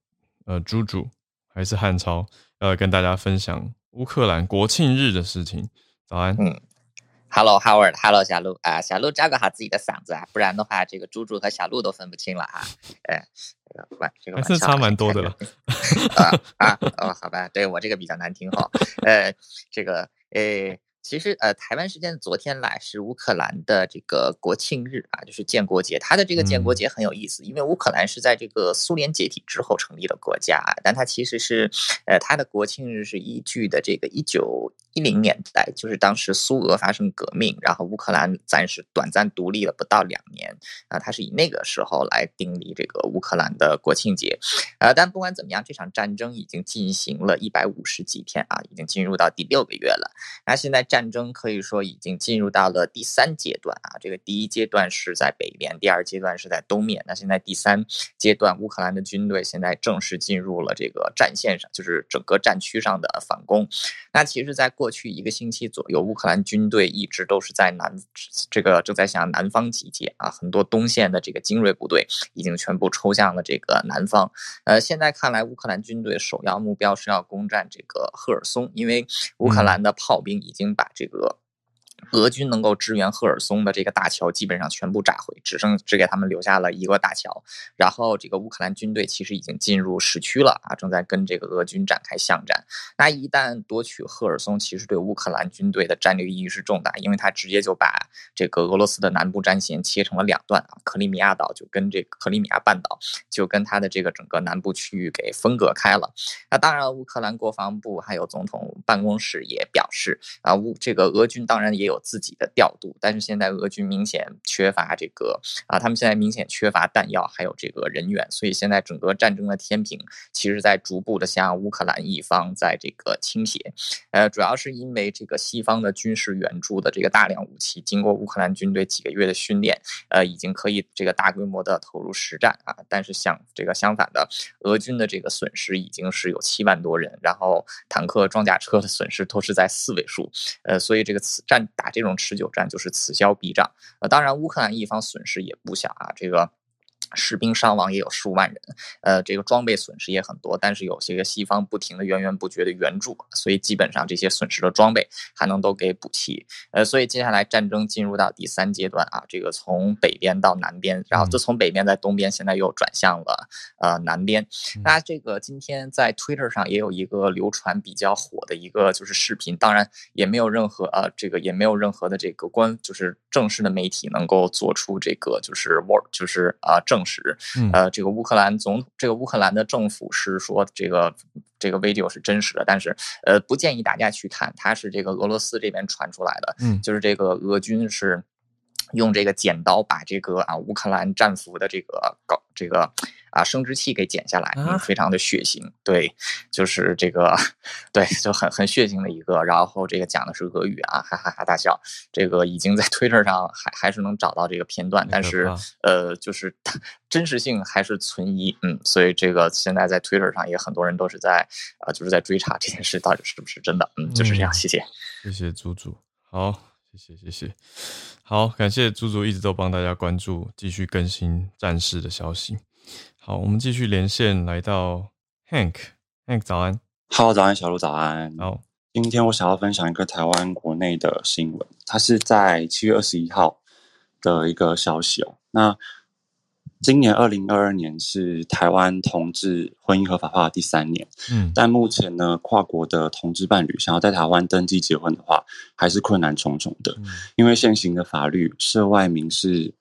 呃，猪猪还是汉超要来跟大家分享乌克兰国庆日的事情。早安，嗯，Hello Howard，Hello 小鹿啊，小鹿照顾好自己的嗓子啊，不然的话，这个猪猪和小鹿都分不清了啊。哎，这个玩这个还是差蛮多的 *laughs* 了啊啊哦，好吧，对我这个比较难听哈。呃，这个呃。其实，呃，台湾时间昨天来是乌克兰的这个国庆日啊，就是建国节。它的这个建国节很有意思，因为乌克兰是在这个苏联解体之后成立的国家，但它其实是，呃，它的国庆日是依据的这个一九一零年代，就是当时苏俄发生革命，然后乌克兰暂时短暂独立了不到两年，啊，它是以那个时候来订立这个乌克兰的国庆节，呃，但不管怎么样，这场战争已经进行了一百五十几天啊，已经进入到第六个月了。那现在战争可以说已经进入到了第三阶段啊，这个第一阶段是在北边，第二阶段是在东面。那现在第三阶段，乌克兰的军队现在正式进入了这个战线上，就是整个战区上的反攻。那其实，在过去一个星期左右，乌克兰军队一直都是在南这个正在向南方集结啊，很多东线的这个精锐部队已经全部抽向了这个南方。呃，现在看来，乌克兰军队首要目标是要攻占这个赫尔松，因为乌克兰的炮兵已经把这个。俄军能够支援赫尔松的这个大桥基本上全部炸毁，只剩只给他们留下了一个大桥。然后这个乌克兰军队其实已经进入市区了啊，正在跟这个俄军展开巷战。那一旦夺取赫尔松，其实对乌克兰军队的战略意义是重大，因为它直接就把这个俄罗斯的南部战线切成了两段啊，克里米亚岛就跟这个克里米亚半岛就跟它的这个整个南部区域给分隔开了。那当然，乌克兰国防部还有总统办公室也表示啊，乌这个俄军当然也有自己的调度，但是现在俄军明显缺乏这个啊，他们现在明显缺乏弹药，还有这个人员，所以现在整个战争的天平其实在逐步的向乌克兰一方在这个倾斜。呃，主要是因为这个西方的军事援助的这个大量武器，经过乌克兰军队几个月的训练，呃，已经可以这个大规模的投入实战啊。但是相这个相反的，俄军的这个损失已经是有七万多人，然后坦克、装甲车的损失都是在四位数。呃，所以这个此战打这种持久战就是此消彼长。呃，当然乌克兰一方损失也不小啊，这个。士兵伤亡也有数万人，呃，这个装备损失也很多，但是有些个西方不停的源源不绝的援助，所以基本上这些损失的装备还能都给补齐。呃，所以接下来战争进入到第三阶段啊，这个从北边到南边，然后就从北边在东边，现在又转向了呃南边。那这个今天在 Twitter 上也有一个流传比较火的一个就是视频，当然也没有任何呃这个也没有任何的这个官就是正式的媒体能够做出这个就是 word 就是啊、呃、证实。嗯呃，这个乌克兰总这个乌克兰的政府是说这个这个 video 是真实的，但是呃不建议大家去看，它是这个俄罗斯这边传出来的，嗯就是这个俄军是。用这个剪刀把这个啊乌克兰战俘的这个搞这个啊生殖器给剪下来，啊嗯，非常的血腥。对，就是这个，*laughs* 对，就很很血腥的一个。然后这个讲的是俄语啊，哈哈哈大笑。这个已经在 Twitter 上还还是能找到这个片段，但是呃，就是它真实性还是存疑。嗯，所以这个现在在 Twitter 上也很多人都是在呃，就是在追查这件事到底是不是真的。嗯，就是这样。嗯谢谢。谢谢猪猪，好，谢谢谢谢，好，感谢猪猪一直都帮大家关注，继续更新战事的消息。好，我们继续连线来到 Hank，Hank 早安，Hello，早安，小鹿，早安。好，今天我想要分享一个台湾国内的新闻，它是在七月二十一号的一个消息哦。那今年二零二二年是台湾同志婚姻合法化的第三年，嗯但目前呢，跨国的同志伴侣想要在台湾登记结婚的话，还是困难重重的。嗯因为现行的法律《涉外民事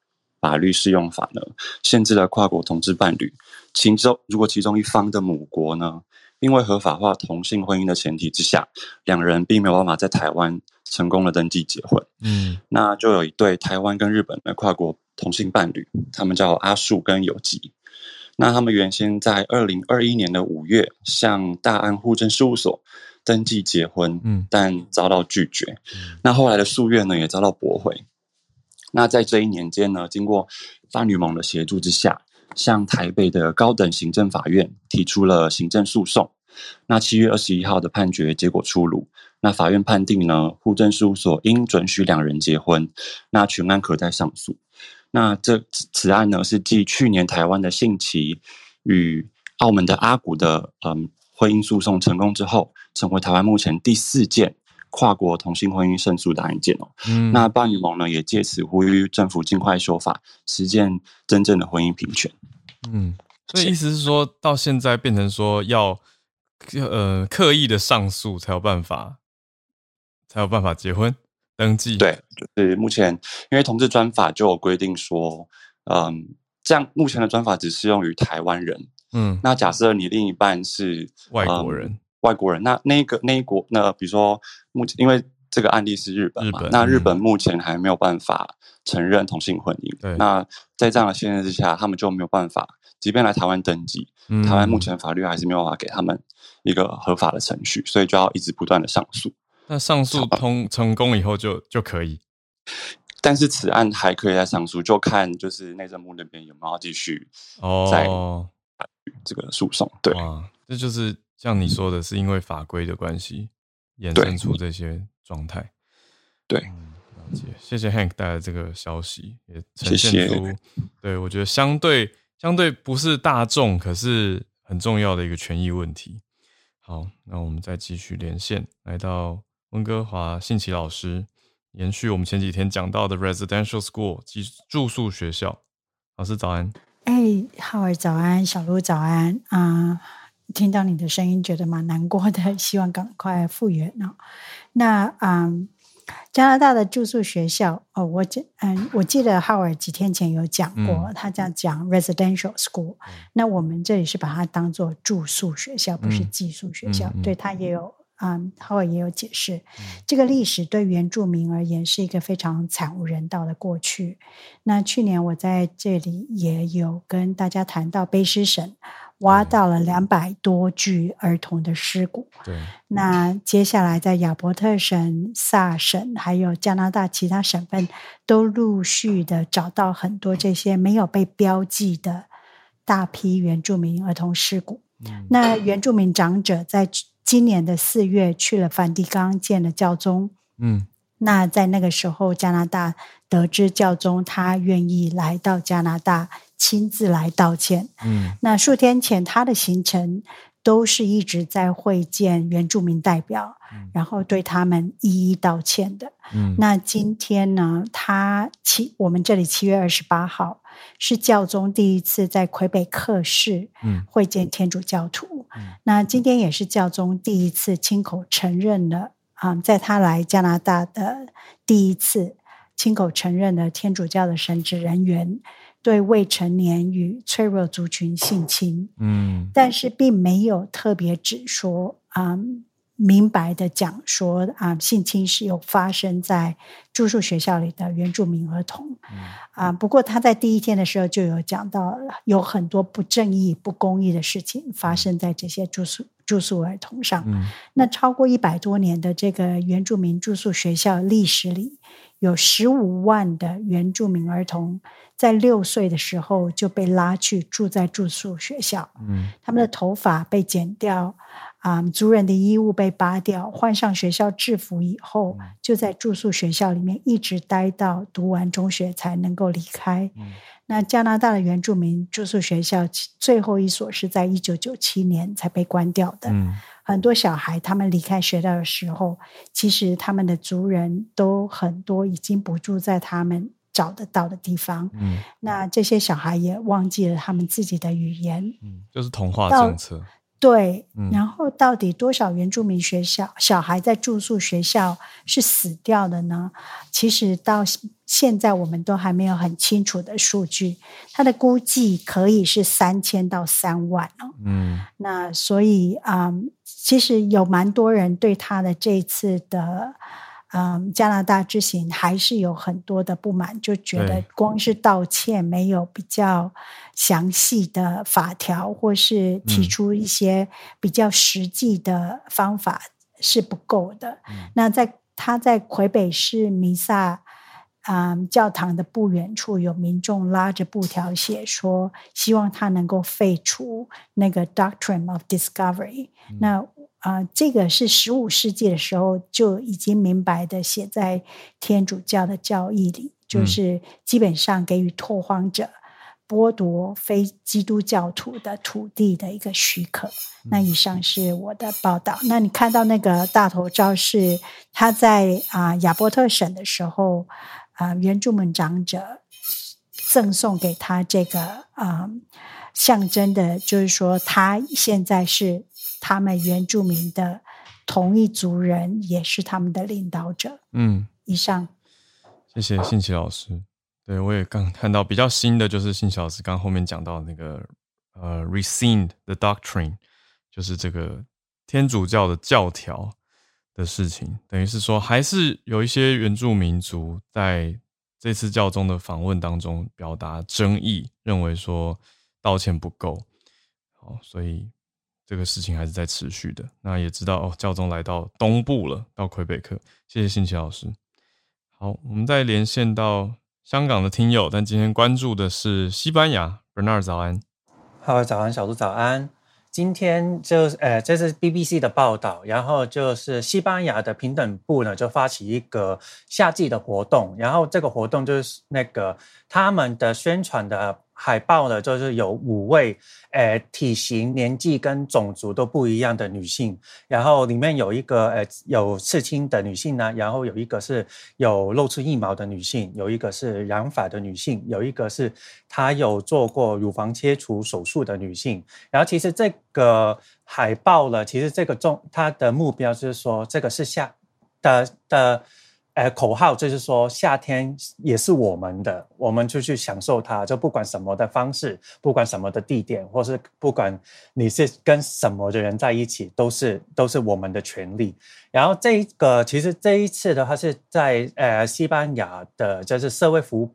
法律适用法》呢，限制了跨国同志伴侣，其中如果其中一方的母国呢，因为合法化同性婚姻的前提之下，两人并没有办法在台湾成功的登记结婚，嗯那就有一对台湾跟日本的跨国同性伴侣，他们叫阿树跟友吉。那他们原先在二零二一年的五月向大安户政事务所登记结婚，嗯但遭到拒绝。那后来的诉愿呢，也遭到驳回。那在这一年间呢，经过伴侣盟的协助之下，向台北的高等行政法院提出了行政诉讼。那七月二十一号的判决结果出炉，那法院判定呢，户政事务所应准许两人结婚，那全案可再上诉。那这此案呢，是继去年台湾的信奇与澳门的阿古的嗯婚姻诉讼成功之后，成为台湾目前第四件跨国同性婚姻胜诉的案件哦。嗯，那伴侣盟呢，也借此呼吁政府尽快修法，实践真正的婚姻平权。嗯，所以意思是说到现在变成说要呃刻意的上诉才有办法，才有办法结婚登记，，对，就是目前因为同志专法就有规定说，嗯，这样目前的专法只适用于台湾人。嗯，那假设你另一半是外国嗯人，外国人，那那个那一国，那比如说目前因为这个案例是日本嘛，日本那日嗯本目前还没有办法承认同性婚姻。对那在这样的限制之下，他们就没有办法，即便来台湾登记，嗯台湾目前法律还是没有办法给他们一个合法的程序，所以就要一直不断的上诉。那上诉通成功以后就就可以，但是此案还可以再上诉，就看就是内政部那边有没有继续在哦，这个诉讼。对，这就是像你说的，是因为法规的关系衍对生出这些状态。对嗯，了解。谢谢 Hank 带来这个消息，也呈谢谢现出对我觉得相对相对不是大众，可是很重要的一个权益问题。好，那我们再继续连线，来到温哥华信奇老师，延续我们前几天讲到的 residential school 及住宿学校。老师早安。哎，浩儿早安，小鹿早安啊、听到你的声音，觉得蛮难过的，*laughs* 希望赶快复原哦。那嗯，加拿大的住宿学校哦，我记嗯，我记得浩尔几天前有讲过，嗯他这样讲 residential school，、那我们这里是把它当做住宿学校，不是嗯寄宿学校。对他也有嗯，浩尔也有解释，这个历史对原住民而言是一个非常惨无人道的过去。那去年我在这里也有跟大家谈到卑诗省挖到了两百多具儿童的尸骨。对，那接下来在亚伯特省、萨省还有加拿大其他省份，都陆续的找到很多这些没有被标记的大批原住民儿童尸骨。嗯那原住民长者在今年的四月去了梵蒂冈见了教宗。嗯那在那个时候，加拿大得知教宗他愿意来到加拿大亲自来道歉。嗯那数天前他的行程都是一直在会见原住民代表，嗯然后对他们一一道歉的。嗯，那今天呢，他七我们这里七月二十八号是教宗第一次在魁北克市嗯会见天主教徒。嗯那今天也是教宗第一次亲口承认了啊、在他来加拿大的第一次亲口承认了天主教的神职人员对未成年与脆弱族群性侵。嗯但是并没有特别指说，嗯，明白的讲说啊，性侵是有发生在住宿学校里的原住民儿童啊。不过他在第一天的时候就有讲到，有很多不正义、不公义的事情发生在这些住宿住宿儿童上。那超过一百多年的这个原住民住宿学校历史里，有十五万的原住民儿童在六岁的时候就被拉去住在住宿学校。嗯，他们的头发被剪掉。啊，族人的衣物被扒掉，换上学校制服以后，就在住宿学校里面一直待到读完中学才能够离开。那加拿大的原住民住宿学校最后一所是在一九九七年才被关掉的。很多小孩他们离开学校的时候，其实他们的族人都很多已经不住在他们找得到的地方。嗯那这些小孩也忘记了他们自己的语言。嗯，就是童话政策。对，然后到底多少原住民学校小孩在住宿学校是死掉的呢？其实到现在我们都还没有很清楚的数据，他的估计可以是三千到三万哦。嗯，那所以啊，其实有蛮多人对他的这次的。嗯，加拿大之行还是有很多的不满，就觉得光是道歉没有比较详细的法条，或是提出一些比较实际的方法是不够的。那在他在魁北市弥撒啊教堂的不远处，有民众拉着布条写说，希望他能够废除那个 Doctrine of Discovery。那啊，这个是十五世纪的时候就已经明白的写在天主教的教义里，就是基本上给予拓荒者剥夺非基督教徒的土地的一个许可。那以上是我的报道。那你看到那个大头照是他在啊亚伯特省的时候啊原住民长者赠送给他这个啊象征的，就是说他现在是。他们原住民的同一族人也是他们的领导者。嗯，以上，谢谢信奇老师。对我也刚看到比较新的，就是信奇老师刚后面讲到那个呃，rescind the doctrine，就是这个天主教的教条的事情，等于是说还是有一些原住民族在这次教宗的访问当中表达争议，认为说道歉不够。好，所以。这个事情还是在持续的。那也知道哦，教宗来到东部了，到魁北克。谢谢信奇老师。好，我们再连线到香港的听友，但今天关注的是西班牙。Bernard 早安。好，早安，小鹿早安。今天就是呃，这是 BBC 的报道，然后就是西班牙的平等部呢，就发起一个夏季的活动，然后这个活动就是那个他们的宣传的。海报呢，就是有五位，呃，体型、年纪跟种族都不一样的女性，然后里面有一个，呃，有刺青的女性呢，然后有一个是有露出腋毛的女性，有一个是染发的女性，有一个是她有做过乳房切除手术的女性。然后其实这个海报呢，其实这个重它的目标就是说，这个是下的的。呃，口号就是说，夏天也是我们的，我们就去享受它，就不管什么的方式，不管什么的地点，或是不管你是跟什么的人在一起，都是都是我们的权利。然后这一个其实这一次的话是在呃西班牙的，就是社会服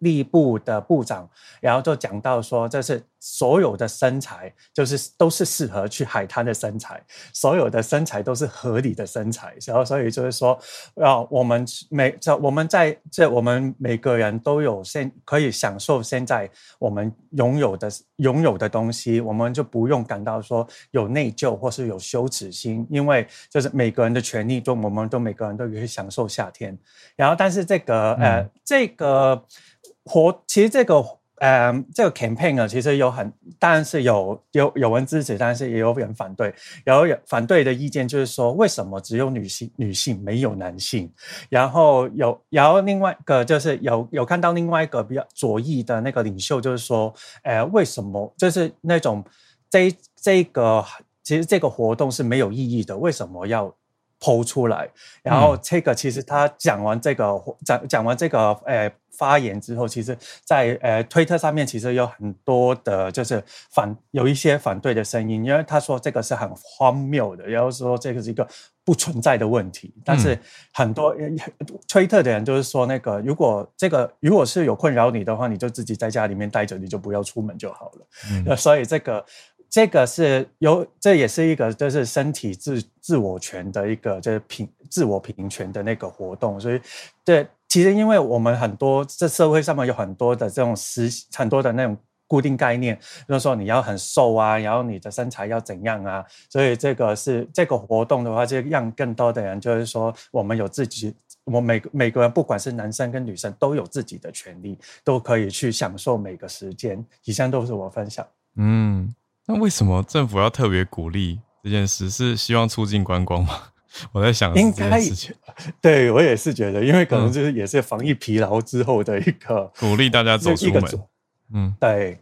利部的部长，然后就讲到说，这是所有的身材，就是都是适合去海滩的身材，所有的身材都是合理的身材，然后所以就是说，啊，我们每这我们在这我们每个人都有现可以享受现在我们拥有的拥有的东西，我们就不用感到说有内疚或是有羞耻心，因为就是每个人的权利都，我们都每个人都可以享受夏天，然后但是这个呃这个。活，其实这个，呃，这个 campaign 呢，其实有很，当然是有有有人支持，但是也有人反对。然后有反对的意见就是说，为什么只有女性女性没有男性？然后有，然后另外一个就是有有看到另外一个比较左翼的那个领袖，就是说，呃，为什么就是那种这这个其实这个活动是没有意义的？为什么要？剖出来，然后这个其实他讲完这个讲讲完这个呃发言之后，其实，在呃推特上面其实有很多的，就是反有一些反对的声音，因为他说这个是很荒谬的，然后说这个是一个不存在的问题。但是很多推特的人就是说，那个如果这个如果是有困扰你的话，你就自己在家里面待着，你就不要出门就好了。所以这个。这个是有，这也是一个就是身体自自我权的一个就是平自我平权的那个活动，所以对，其实因为我们很多这社会上面有很多的这种思很多的那种固定概念，就是说你要很瘦啊，然后你的身材要怎样啊，所以这个是这个活动的话，就让更多的人就是说我们有自己，我每每个人不管是男生跟女生都有自己的权利，都可以去享受每个时间。以上都是我分享，嗯。那为什么政府要特别鼓励这件事？是希望促进观光吗？*laughs* 我在想，应 *laughs* 该对我也是觉得，因为可能就是也是防疫疲劳之后的一个 *laughs* 鼓励大家走出门。嗯，对，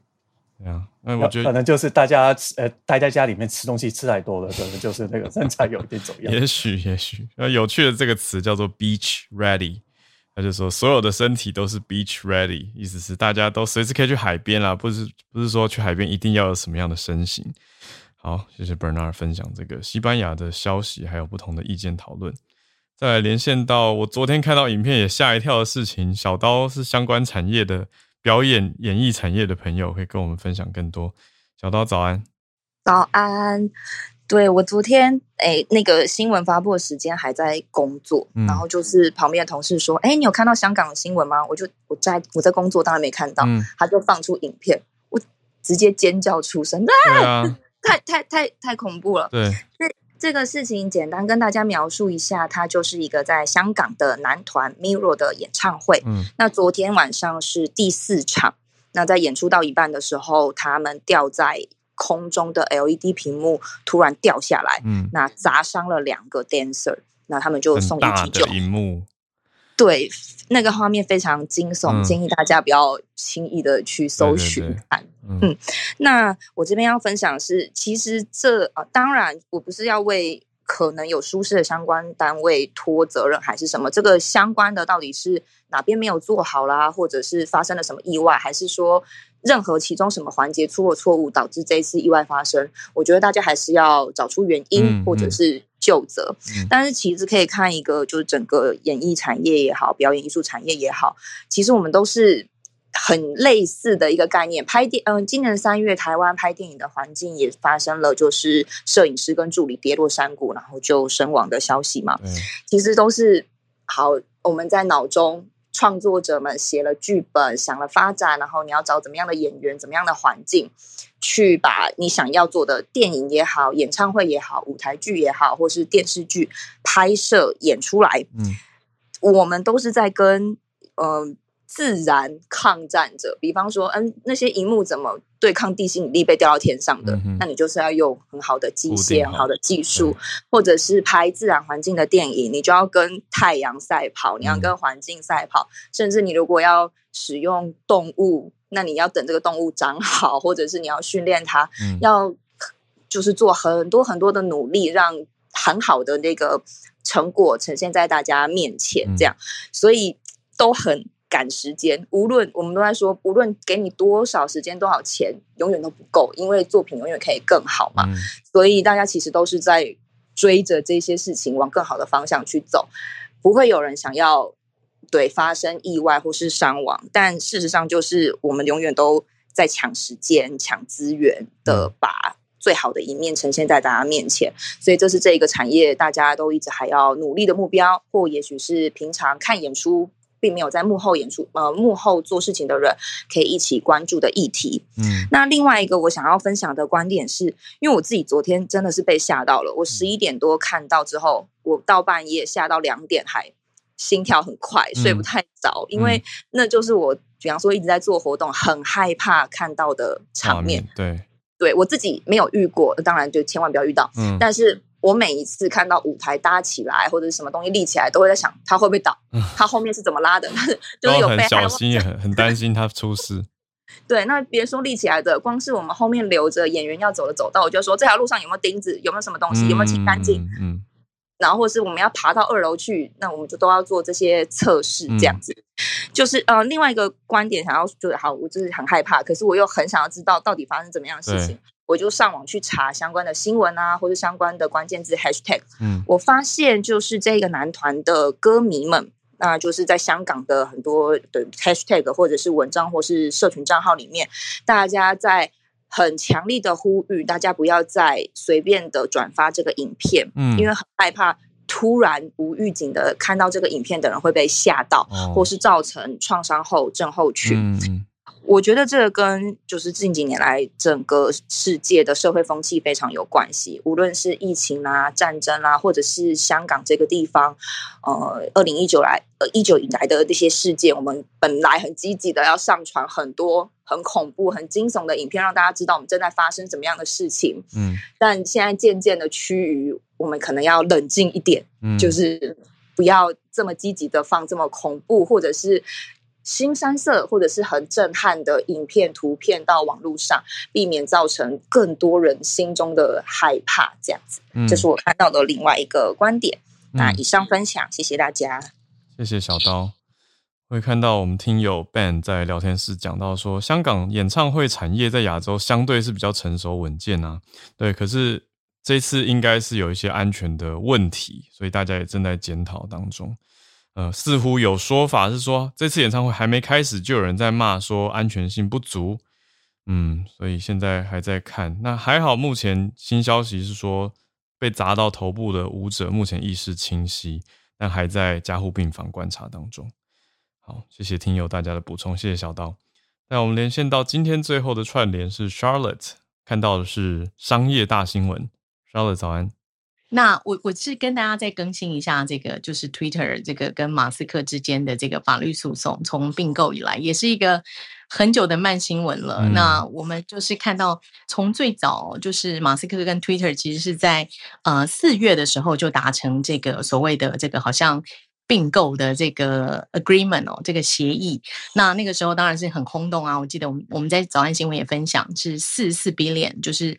对啊，那我觉得可能就是大家呃待在家里面吃东西吃太多了，可能就是那个身材有一点走样。也许，也许，那有趣的这个词叫做 “beach ready”。他就说，所有的身体都是 beach ready，意思是大家都随时可以去海边啦，不是不是说去海边一定要有什么样的身形。好，谢谢 Bernard 分享这个西班牙的消息，还有不同的意见讨论。再来连线到我昨天看到影片也吓一跳的事情，小刀是相关产业的表演演艺产业的朋友，会跟我们分享更多。小刀早安，早安。对我昨天哎，那个新闻发布的时间还在工作，然后就是旁边的同事说：“哎，你有看到香港的新闻吗？”我就我在我在工作，当然没看到。他就放出影片，我直接尖叫出声，啊，*laughs* 太太太太恐怖了。对，这这个事情简单跟大家描述一下，它就是一个在香港的男团 Mirror 的演唱会。嗯，那昨天晚上是第四场，那在演出到一半的时候，他们掉在。空中的 LED 屏幕突然掉下来，嗯，那砸伤了两个 dancer，那他们就送医急救。荧幕，对，那个画面非常惊悚，建议大家不要轻易的去搜寻看。嗯，那我这边要分享是，其实这啊，当然我不是要为可能有疏失的相关单位拖责任，还是什么？这个相关的到底是哪边没有做好啦，或者是发生了什么意外，还是说？任何其中什么环节出了错误，导致这一次意外发生，我觉得大家还是要找出原因，或者是就责。但是其实可以看一个，就是整个演艺产业也好，表演艺术产业也好，其实我们都是很类似的一个概念。拍电，嗯，今年三月台湾拍电影的环境也发生了，就是摄影师跟助理跌落山谷，然后就身亡的消息嘛。其实都是好，我们在脑中。创作者们写了剧本，想了发展，然后你要找怎么样的演员，怎么样的环境，去把你想要做的电影也好、演唱会也好、舞台剧也好，或是电视剧拍摄演出来。嗯，我们都是在跟嗯。自然抗战者，比方说，嗯，那些荧幕怎么对抗地心引力被掉到天上的？那你就是要用很好的机械、很好的技术，或者是拍自然环境的电影，你就要跟太阳赛跑，你要跟环境赛跑。甚至你如果要使用动物，那你要等这个动物长好，或者是你要训练它，要就是做很多很多的努力，让很好的那个成果呈现在大家面前。这样，所以都很。赶时间，无论我们都在说，无论给你多少时间、多少钱，永远都不够，因为作品永远可以更好嘛。所以大家其实都是在追着这些事情往更好的方向去走，不会有人想要对发生意外或是伤亡。但事实上，就是我们永远都在抢时间、抢资源的，把最好的一面呈现在大家面前。所以这是这一个产业大家都一直还要努力的目标，或也许是平常看演出。并没有在幕后演出，呃，幕后做事情的人可以一起关注的议题。嗯，那另外一个我想要分享的观点是，因为我自己昨天真的是被吓到了。我十一点多看到之后，我到半夜吓到两点，还心跳很快，睡不太着，因为那就是我，比方说一直在做活动，很害怕看到的场面。对，对我自己没有遇过，当然就千万不要遇到。嗯，但是。我每一次看到舞台搭起来或者什么东西立起来，都会在想它会不会倒，*laughs* 它后面是怎么拉的，*laughs* 就是有很小心，也很很担心它出事。*laughs* 对，那别说立起来的，光是我们后面留着演员要走的走道，我就说这条路上有没有钉子，有没有什么东西，有没有清干净？嗯，然后或是我们要爬到二楼去，那我们就都要做这些测试，这样子。就是呃，另外一个观点想要就是好，我就是很害怕，可是我又很想要知道到底发生怎么样的事情，我就上网去查相关的新闻啊，或者相关的关键字 hashtag。嗯，我发现就是这个男团的歌迷们，那就是在香港的很多的 hashtag 或者是文章或是社群账号里面，大家在。很强力的呼吁，大家不要再随便的转发这个影片，嗯，因为很害怕突然无预警的看到这个影片的人会被吓到，或是造成创伤后症候群。我觉得这个跟就是近几年来整个世界的社会风气非常有关系，无论是疫情啊、战争啊，或者是香港这个地方，呃，二零一九来呃一九以来的这些事件，我们本来很积极的要上传很多很恐怖、很惊悚的影片，让大家知道我们正在发生什么样的事情。嗯，但现在渐渐的趋于，我们可能要冷静一点，就是不要这么积极的放这么恐怖，或者是。新三色或者是很震撼的影片、图片到网络上，避免造成更多人心中的害怕，这样子，这是我看到的另外一个观点。那以上分享，谢谢大家。谢谢小刀。会看到我们听友 Ben 在聊天室讲到说，香港演唱会产业在亚洲相对是比较成熟稳健啊。对，可是这次应该是有一些安全的问题，所以大家也正在检讨当中。呃，似乎有说法是说，这次演唱会还没开始，就有人在骂说安全性不足。嗯，所以现在还在看。那还好，目前新消息是说，被砸到头部的舞者目前意识清晰，但还在加护病房观察当中。好，谢谢听友大家的补充，谢谢小刀。那我们连线到今天最后的串联是 Charlotte，看到的是商业大新闻。Charlotte 早安。那我我是跟大家再更新一下这个，就是 Twitter 这个跟马斯克之间的这个法律诉讼，从并购以来也是一个很久的慢新闻了。那我们就是看到，从最早就是马斯克跟 Twitter 其实是在呃四月的时候就达成这个所谓的这个好像并购的这个 agreement 哦，这个协议。那那个时候当然是很轰动啊！我记得我们我们在早安新闻也分享是四四 billion，就是。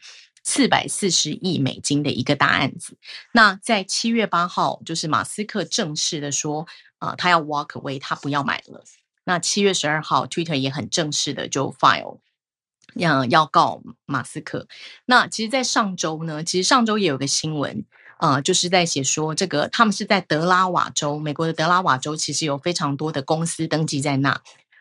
四百四十亿美金的一个大案子，那在七月八号，就是马斯克正式的说，啊，他要 walk away，他不要买了。那七月十二号，Twitter 也很正式的就 file，要要告马斯克。那其实，在上周呢，其实上周也有个新闻，呃，就是在写说，这个他们是在德拉瓦州，美国的德拉瓦州，其实有非常多的公司登记在那。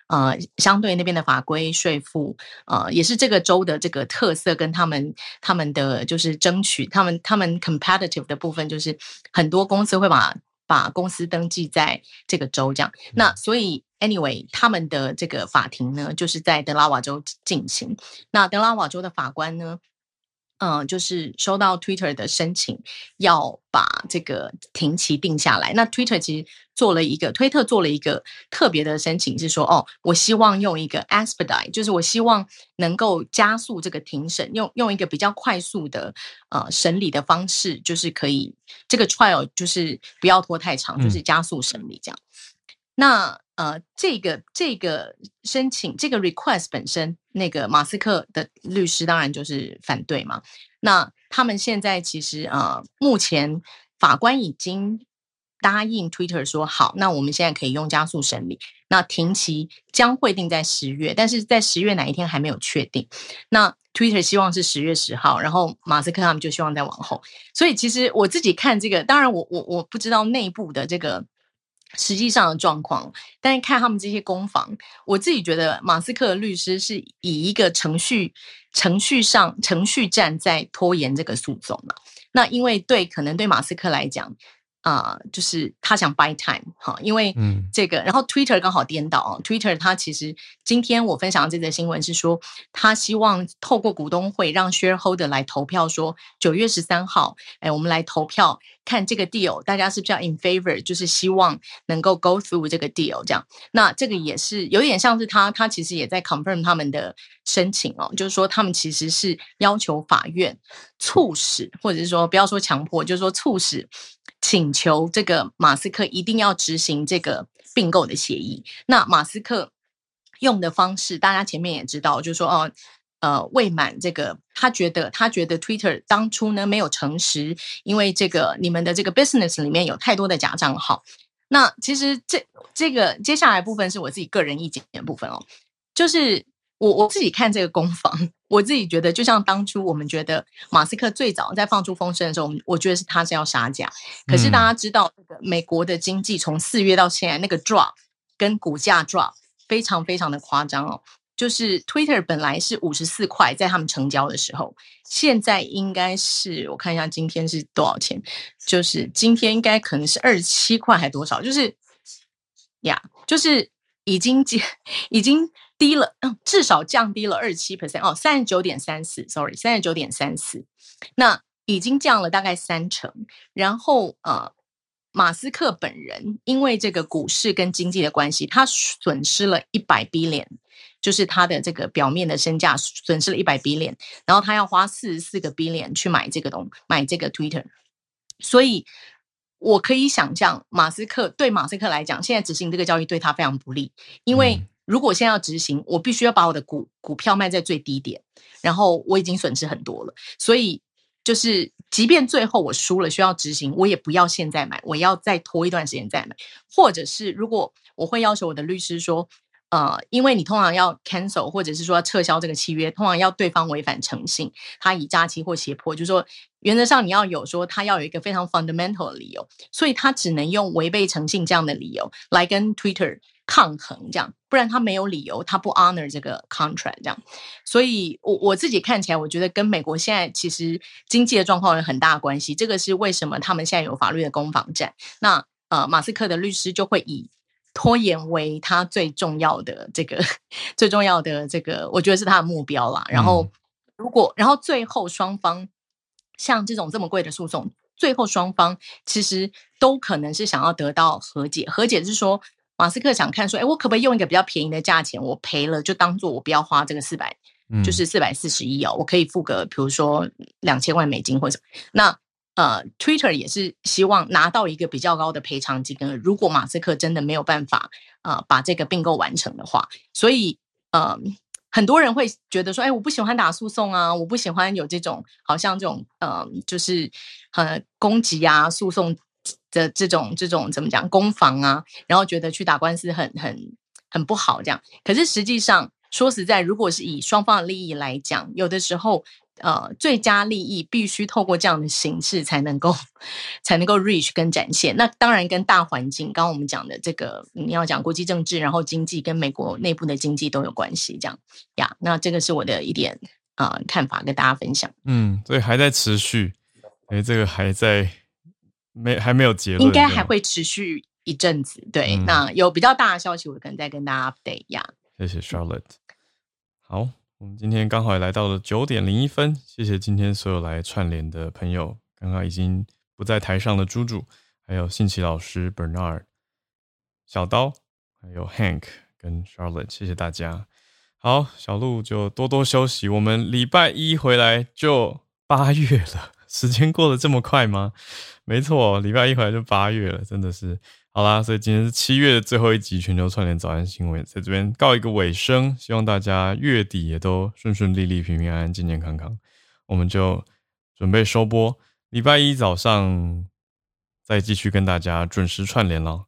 呃，相对那边的法规税负，呃，也是这个州的这个特色，跟他们他们的就是争取，他们他们 competitive 的部分，就是很多公司会把把公司登记在这个州这样。那所以 anyway，他们的这个法庭呢，就是在德拉瓦州进行。那德拉瓦州的法官呢？嗯，就是收到 Twitter 的申请，要把这个停期定下来。那 Twitter 其实做了一个，推特做了一个特别的申请，是说，哦，我希望用一个 expedite，就是我希望能够加速这个庭审，用用一个比较快速的呃审理的方式，就是可以这个 trial 就是不要拖太长，就是加速审理这样。那呃，这个这个申请这个 request 本身，那个马斯克的律师当然就是反对嘛。那他们现在其实呃，目前法官已经答应 Twitter 说好，那我们现在可以用加速审理。那庭期将会定在十月，但是在十月哪一天还没有确定。那 Twitter 希望是十月十号，然后马斯克他们就希望再往后。所以其实我自己看这个，当然我我我不知道内部的这个。实际上的状况，但是看他们这些攻防，我自己觉得马斯克的律师是以一个程序、程序上、程序战在拖延这个诉讼嘛。那因为对可能对马斯克来讲。啊，就是他想 buy time 哈，因为这个，然后 Twitter 刚好颠倒啊。Twitter 它其实今天我分享这则新闻是说，他希望透过股东会让 shareholder 来投票，说九月十三号，哎，我们来投票看这个 deal，大家是不是要 in favor，就是希望能够 go through 这个 deal 这样。那这个也是有点像是他，他其实也在 confirm 他们的申请哦，就是说他们其实是要求法院促使，或者是说不要说强迫，就是说促使。请求这个马斯克一定要执行这个并购的协议。那马斯克用的方式，大家前面也知道，就是说哦，呃未满这个，他觉得他觉得 Twitter 当初呢没有诚实，因为这个你们的这个 business 里面有太多的假账号。那其实这这个接下来部分是我自己个人意见的部分哦，就是我我自己看这个攻防，我自己觉得就像当初我们觉得马斯克最早在放出风声的时候，我们我觉得是他是要杀价，可是大家知道这个美国的经济从四月到现在那个 drop 跟股价 drop 非常非常的夸张哦。就是 Twitter 本来是五十四块，在他们成交的时候，现在应该是我看一下今天是多少钱？就是今天应该可能是二十七块还多少？就是呀，就是已经降，*laughs* 已经低了，嗯，至少降低了二十七 percent 哦，三十九点三四，sorry，三十九点三四，那已经降了大概三成。然后呃，马斯克本人因为这个股市跟经济的关系，他损失了一百 billion。就是他的这个表面的身价损失了一百 billion，然后他要花四十四个 billion 去买这个东买这个 Twitter，所以我可以想象，马斯克对马斯克来讲，现在执行这个交易对他非常不利，因为如果现在要执行，我必须要把我的股股票卖在最低点，然后我已经损失很多了，所以就是即便最后我输了需要执行，我也不要现在买，我要再拖一段时间再买，或者是如果我会要求我的律师说。呃，因为你通常要 cancel 或者是说撤销这个契约，通常要对方违反诚信，他以诈欺或胁迫，就是说原则上你要有说他要有一个非常 fundamental 的理由，所以他只能用违背诚信这样的理由来跟 Twitter 抗衡，这样不然他没有理由，他不 honor 这个 contract 这样。所以我我自己看起来，我觉得跟美国现在其实经济的状况有很大关系，这个是为什么他们现在有法律的攻防战。那呃，马斯克的律师就会以。拖延为他最重要的这个 *laughs* 最重要的这个，我觉得是他的目标啦。然后，如果然后最后双方像这种这么贵的诉讼，最后双方其实都可能是想要得到和解。和解是说，马斯克想看说，哎，我可不可以用一个比较便宜的价钱，我赔了就当做我不要花这个四百，就是四百四十亿哦，我可以付个比如说两千万美金或者那。呃，Twitter 也是希望拿到一个比较高的赔偿金额。如果马斯克真的没有办法呃把这个并购完成的话，所以呃很多人会觉得说，哎，我不喜欢打诉讼啊，我不喜欢有这种好像这种呃就是呃攻击啊、诉讼的这种这种怎么讲攻防啊，然后觉得去打官司很很很不好这样。可是实际上说实在，如果是以双方的利益来讲，有的时候。呃，最佳利益必须透过这样的形式才能够 *laughs* 才能够 reach 跟展现。那当然跟大环境，刚刚我们讲的这个，你要讲国际政治，然后经济跟美国内部的经济都有关系，这样呀。那这个是我的一点啊看法，跟大家分享。嗯，所以还在持续，哎，这个还在没还没有结论，应该还会持续一阵子。对，那有比较大的消息，我可能再跟大家 update 一下。谢谢 Charlotte。好。我们今天刚好也来到了九点零一分，谢谢今天所有来串联的朋友。刚刚已经不在台上的猪猪，还有信奇老师 Bernard、小刀，还有 Hank 跟 Charlotte，谢谢大家。好，小鹿就多多休息。我们礼拜一回来就八月了，时间过得这么快吗？没错，礼拜一回来就八月了，真的是。好啦，所以今天是七月的最后一集全球串联早安新闻，在这边告一个尾声。希望大家月底也都顺顺利利、平平安安、健健康康。我们就准备收播，礼拜一早上再继续跟大家准时串联了。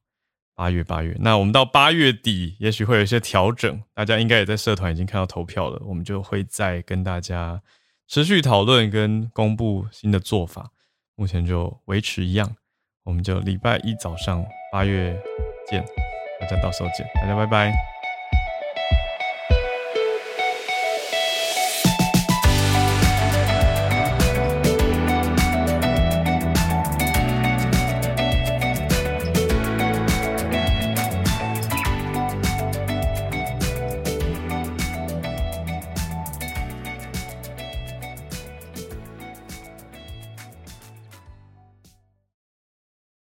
八月八月，那我们到八月底，也许会有一些调整。大家应该也在社团已经看到投票了，我们就会再跟大家持续讨论跟公布新的做法。目前就维持一样，我们就礼拜一早上。八月见，大家到时候见，大家拜拜。